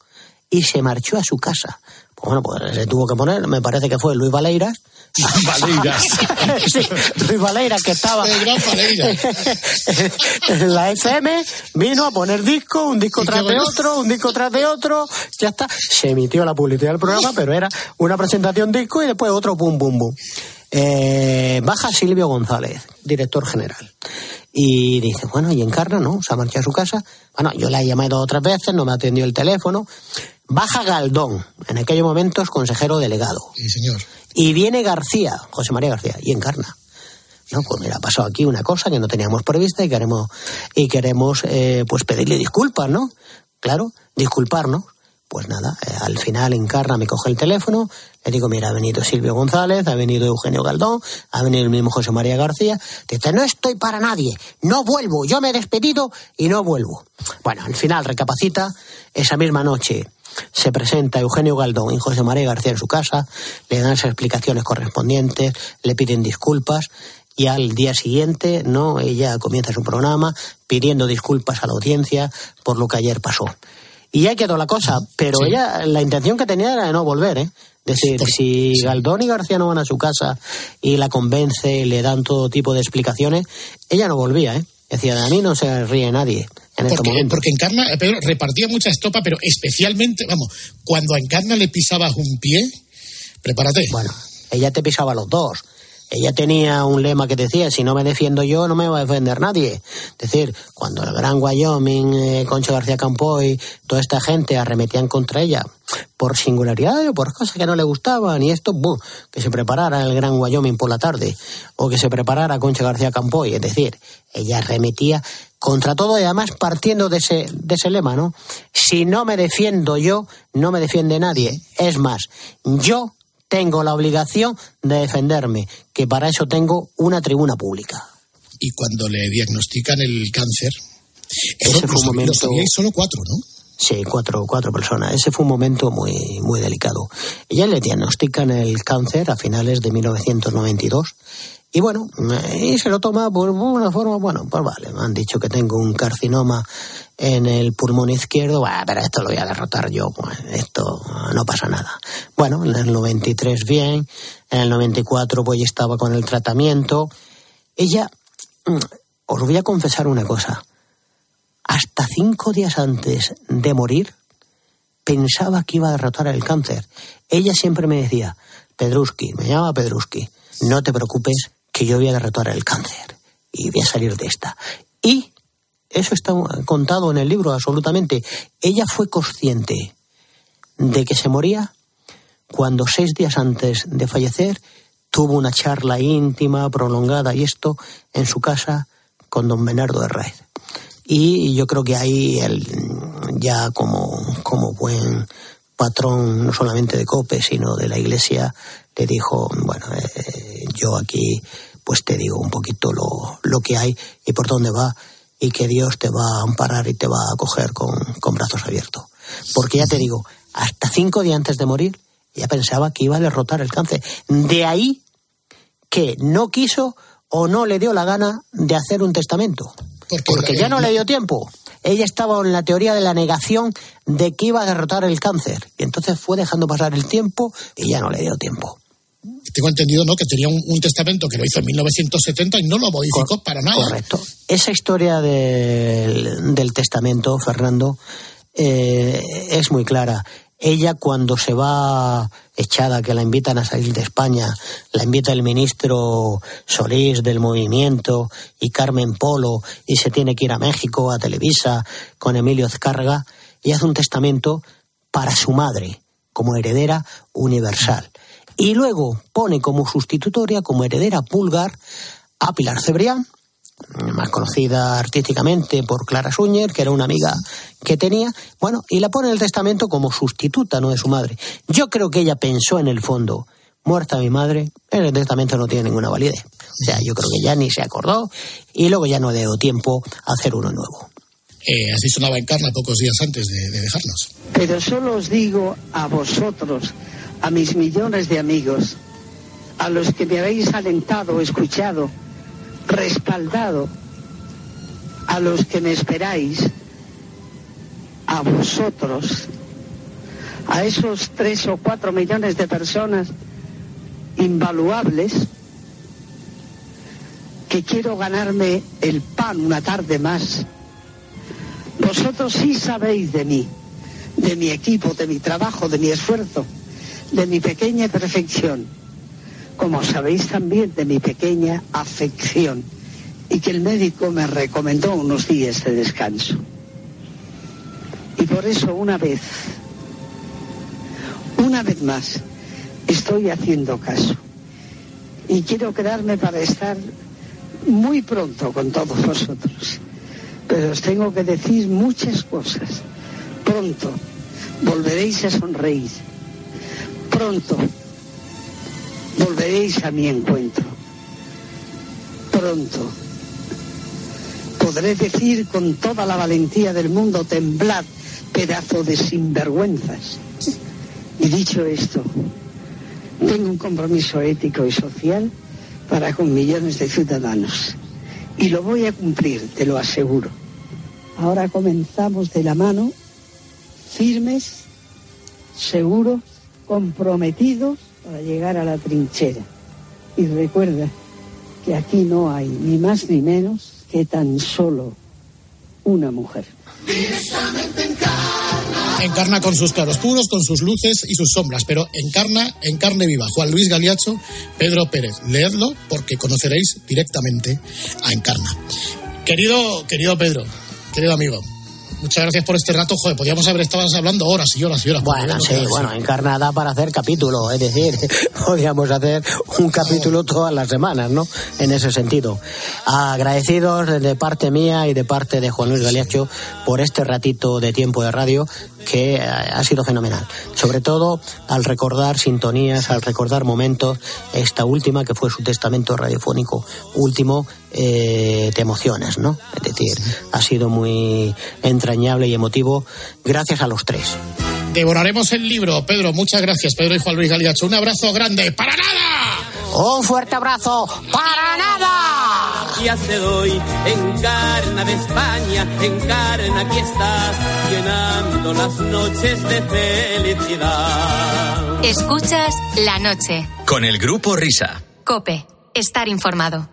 y se marchó a su casa. Bueno, pues se tuvo que poner, me parece que fue Luis Valeiras. Valeiras. sí, Luis Valeiras que estaba en la FM, vino a poner disco, un disco tras de otro, un disco tras de otro, ya está. Se emitió la publicidad del programa, pero era una presentación disco y después otro pum pum pum. Eh, baja Silvio González, director general. Y dice, bueno, y encarna, ¿no? Se ha marchado a su casa. Bueno, yo la he llamado otras veces, no me atendió el teléfono. Baja Galdón, en aquellos momentos consejero delegado. Sí, señor. Y viene García, José María García, y encarna. No, pues mira, ha pasado aquí una cosa que no teníamos prevista y queremos, y queremos eh, pues pedirle disculpas, ¿no? Claro, disculparnos. Pues nada, eh, al final Encarna me coge el teléfono, le digo, mira, ha venido Silvio González, ha venido Eugenio Galdón, ha venido el mismo José María García. Dice, no estoy para nadie, no vuelvo, yo me he despedido y no vuelvo. Bueno, al final recapacita, esa misma noche se presenta Eugenio Galdón y José María García en su casa, le dan las explicaciones correspondientes, le piden disculpas y al día siguiente, no, ella comienza su programa pidiendo disculpas a la audiencia por lo que ayer pasó. Y ahí quedó la cosa, pero ella, la intención que tenía era de no volver, ¿eh? decir, si Galdón y García no van a su casa y la convence, le dan todo tipo de explicaciones, ella no volvía, ¿eh? Decía, de mí no se ríe nadie en este Porque, momento. porque Encarna, eh, Pedro, repartía mucha estopa, pero especialmente, vamos, cuando a Encarna le pisabas un pie, prepárate. Bueno, ella te pisaba los dos. Ella tenía un lema que decía, si no me defiendo yo, no me va a defender nadie. Es decir, cuando el Gran Wyoming, eh, Concha García Campoy, toda esta gente arremetían contra ella por singularidad o por cosas que no le gustaban y esto, ¡bum! que se preparara el Gran Wyoming por la tarde o que se preparara Concha García Campoy. Es decir, ella arremetía contra todo y además partiendo de ese, de ese lema, ¿no? Si no me defiendo yo, no me defiende nadie. Es más, yo tengo la obligación de defenderme, que para eso tengo una tribuna pública. Y cuando le diagnostican el cáncer, Ese eso fue un momento- solo cuatro, ¿no? Sí, cuatro, cuatro personas. Ese fue un momento muy, muy delicado. Ella le diagnostican el cáncer a finales de 1992. Y bueno, y se lo toma por una forma, bueno, pues vale, me han dicho que tengo un carcinoma en el pulmón izquierdo, bah, pero esto lo voy a derrotar yo, pues esto no pasa nada. Bueno, en el 93 bien, en el 94 pues estaba con el tratamiento. Ella, mm, os voy a confesar una cosa, hasta cinco días antes de morir, pensaba que iba a derrotar el cáncer. Ella siempre me decía, Pedruski, me llamaba Pedruski, no te preocupes que yo voy a derrotar el cáncer y voy a salir de esta. Y eso está contado en el libro absolutamente. Ella fue consciente de que se moría cuando seis días antes de fallecer tuvo una charla íntima, prolongada y esto en su casa con don Bernardo de Raez. Y yo creo que ahí él, ya como, como buen patrón, no solamente de COPE, sino de la iglesia, le dijo, bueno, eh, yo aquí pues te digo un poquito lo, lo que hay y por dónde va y que Dios te va a amparar y te va a acoger con, con brazos abiertos. Porque ya te digo, hasta cinco días antes de morir, ella pensaba que iba a derrotar el cáncer. De ahí que no quiso o no le dio la gana de hacer un testamento. Porque, ya no le dio tiempo. Ella estaba en la teoría de la negación de que iba a derrotar el cáncer. Y entonces fue dejando pasar el tiempo y ya no le dio tiempo. Tengo entendido, ¿no? Que tenía un, un testamento que lo hizo en 1970 y no lo modificó para nada. Correcto. Esa historia del, del testamento, Fernando, eh, es muy clara. Ella cuando se va echada, que la invitan a salir de España, la invita el ministro Solís del movimiento y Carmen Polo y se tiene que ir a México, a Televisa, con Emilio Azcárraga, y hace un testamento para su madre, como heredera universal. Y luego pone como sustitutoria, como heredera pulgar, a Pilar Cebrián, más conocida artísticamente por Clara Suñer, que era una amiga que tenía, bueno, y la pone en el testamento como sustituta, no de su madre. Yo creo que ella pensó en el fondo, muerta mi madre, el testamento no tiene ninguna validez. O sea, yo creo que ya ni se acordó y luego ya no le dio tiempo a hacer uno nuevo. Eh, así sonaba Encarna pocos días antes de, de dejarnos. Pero solo os digo a vosotros, a mis millones de amigos, a los que me habéis alentado, escuchado, respaldado, a los que me esperáis, a vosotros, a esos tres o cuatro millones de personas invaluables que quiero ganarme el pan una tarde más. Vosotros sí sabéis de mí, de mi equipo, de mi trabajo, de mi esfuerzo, de mi pequeña perfección, como sabéis también de mi pequeña afección y que el médico me recomendó unos días de descanso. Y por eso una vez, una vez más, estoy haciendo caso. Y quiero quedarme para estar muy pronto con todos vosotros. Pero os tengo que decir muchas cosas. Pronto volveréis a sonreír. Pronto volveréis a mi encuentro. Pronto podré decir con toda la valentía del mundo, temblad, pedazo de sinvergüenzas. Y dicho esto, tengo un compromiso ético y social para con millones de ciudadanos. Y lo voy a cumplir, te lo aseguro. Ahora comenzamos de la mano, firmes, seguros, comprometidos para llegar a la trinchera. Y recuerda que aquí no hay ni más ni menos que tan solo una mujer. Encarna con sus claroscuros, con sus luces y sus sombras, pero encarna en carne viva. Juan Luis Galiacho, Pedro Pérez. Leedlo porque conoceréis directamente a Encarna. Querido, querido Pedro, querido amigo, muchas gracias por este rato. Joder, podríamos haber estado hablando horas y horas y horas. Bueno, sí, bueno, encarnada para hacer capítulo, es decir, podríamos hacer un capítulo todas las semanas, ¿no? En ese sentido. Agradecidos de parte mía y de parte de Juan Luis Galiacho por este ratito de tiempo de radio que eh, ha sido fenomenal. Sobre todo al recordar sintonías, al recordar momentos, esta última que fue su testamento radiofónico último, eh, te emocionas, ¿no? Es decir, ha sido muy entrañable y emotivo gracias a los tres. Devoraremos el libro, Pedro. Muchas gracias, Pedro y Juan Luis Galiacho. Un abrazo grande. ¡Para nada! Un fuerte abrazo. ¡Para nada! Ya te doy, encarna de España, encarna, aquí estás, llenando las noches de felicidad. Escuchas la noche. Con el grupo Risa. Cope. Estar informado.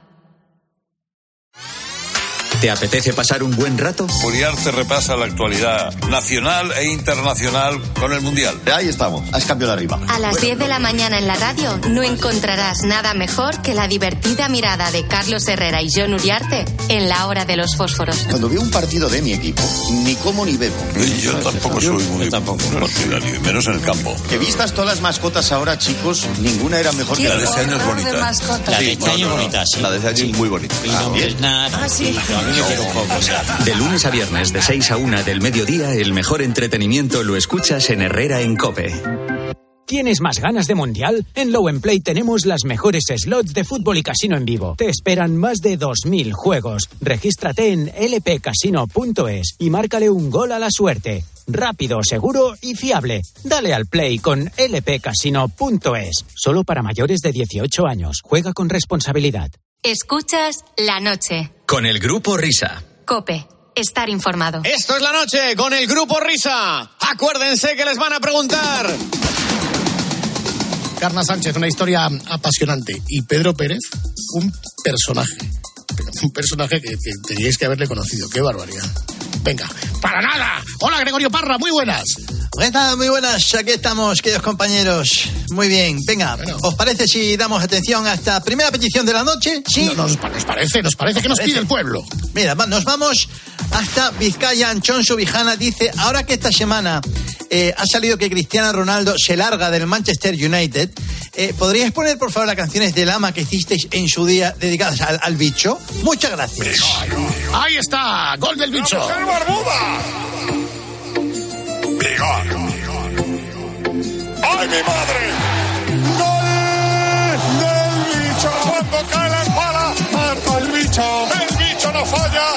¿Te apetece pasar un buen rato? Uriarte repasa la actualidad nacional e internacional con el Mundial. Ahí estamos, has cambiado de arriba. A las 10 de la mañana en la radio no encontrarás nada mejor que la divertida mirada de Carlos Herrera y John Uriarte en la hora de los fósforos. Cuando veo un partido de mi equipo, ni como ni bebo. Yo tampoco soy muy partidario, y menos en el campo. Que vistas todas las mascotas ahora, chicos, ninguna era mejor que La de este año es bonita. La de este año bonita, sí. La de este año es muy bonita. Ah, bien. Ah, sí. De lunes a viernes, de 6 a 1 del mediodía, el mejor entretenimiento lo escuchas en Herrera en Cope. ¿Tienes más ganas de mundial? En Low Play tenemos las mejores slots de fútbol y casino en vivo. Te esperan más de 2.000 juegos. Regístrate en lpcasino.es y márcale un gol a la suerte. Rápido, seguro y fiable. Dale al play con lpcasino.es. Solo para mayores de 18 años. Juega con responsabilidad. Escuchas la noche. Con el grupo Risa. Cope. Estar informado. Esto es la noche con el grupo Risa. Acuérdense que les van a preguntar. Carna Sánchez, una historia apasionante. Y Pedro Pérez, un personaje. Un personaje que, que teníais que haberle conocido. Qué barbaridad. Venga, para nada. Hola, Gregorio Parra, muy buenas. ¿Qué tal? Muy buenas, aquí estamos, queridos compañeros. Muy bien, venga, ¿os parece si damos atención a esta primera petición de la noche? Sí. No, nos, nos parece, nos parece que nos pide el pueblo. Mira, nos vamos hasta Vizcaya. Anchón Subijana dice, ahora que esta semana eh, ha salido que Cristiano Ronaldo se larga del Manchester United, Eh, ¿Podrías poner, por favor, las canciones del ama que hicisteis en su día dedicadas al, al bicho? Muchas gracias. Ahí está, gol del bicho. Vigor. ¡Ay, mi madre! ¡Gol del bicho! Cuando cae la espada, marcó el bicho. El bicho no falla,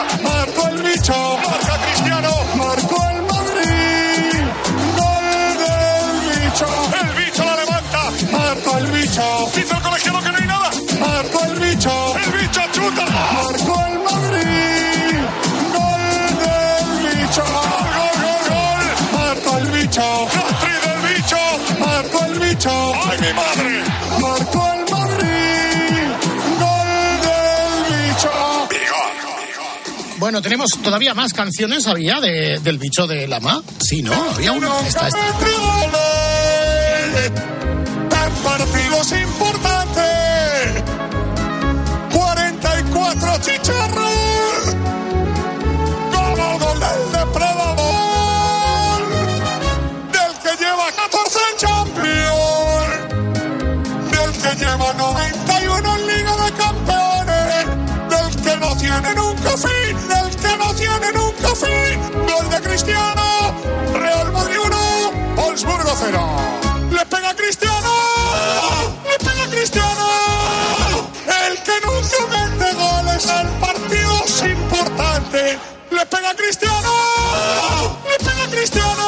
Bueno, tenemos todavía más canciones, ¿había? De, del bicho de Lama. Sí, ¿no? Había una. Esta, esta. En partidos importantes. 44 chicharros. Cristiano. Real Madrid 1. Wolfsburgo 0. Le pega Cristiano. Le pega Cristiano. El que nunca mete goles en partidos importantes. Le pega Cristiano. Le pega Cristiano.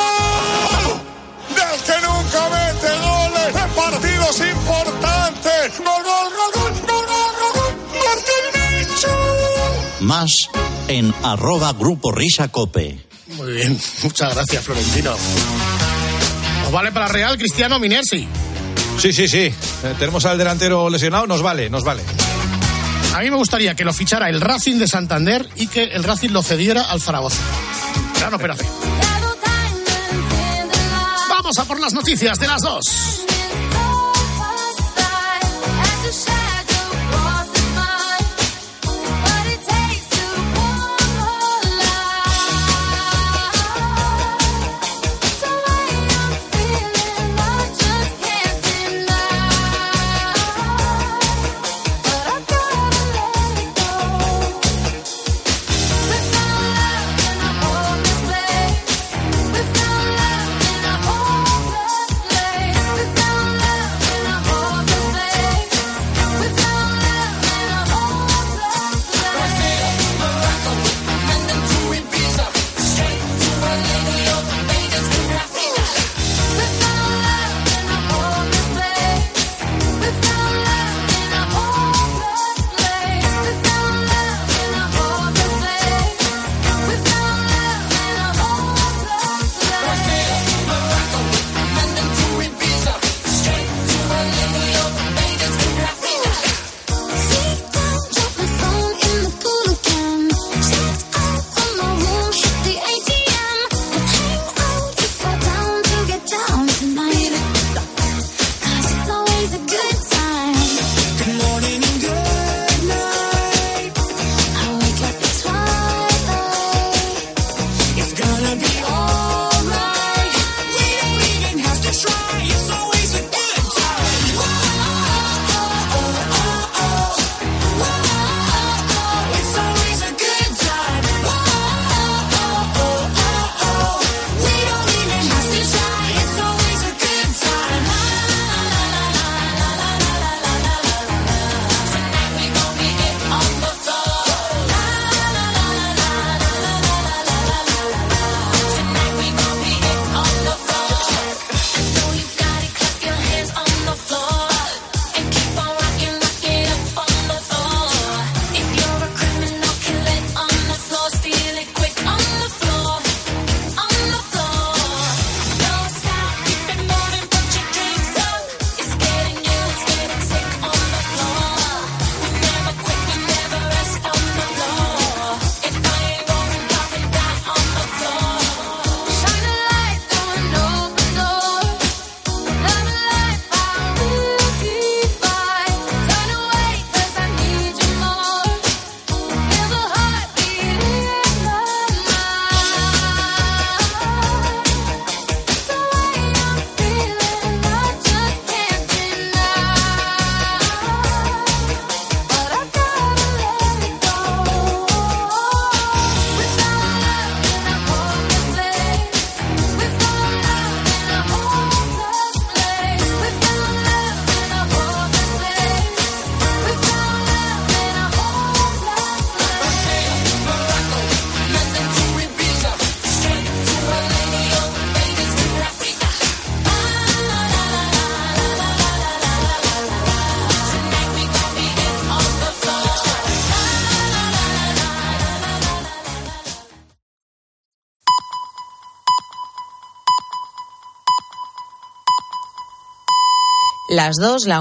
Del que nunca mete goles en partidos importantes. Gol, gol, gol, gol, gol, gol, gol, bicho. Más en arroba Grupo Risa Cope. Bien, muchas gracias, Florentino. ¿Nos vale para Real, Cristiano Minersi? Sí, sí, sí. Eh, tenemos al delantero lesionado, nos vale, nos vale. A mí me gustaría que lo fichara el Racing de Santander y que el Racing lo cediera al Zaragoza. Gran operación. Vamos a por las noticias de las dos. Las dos, la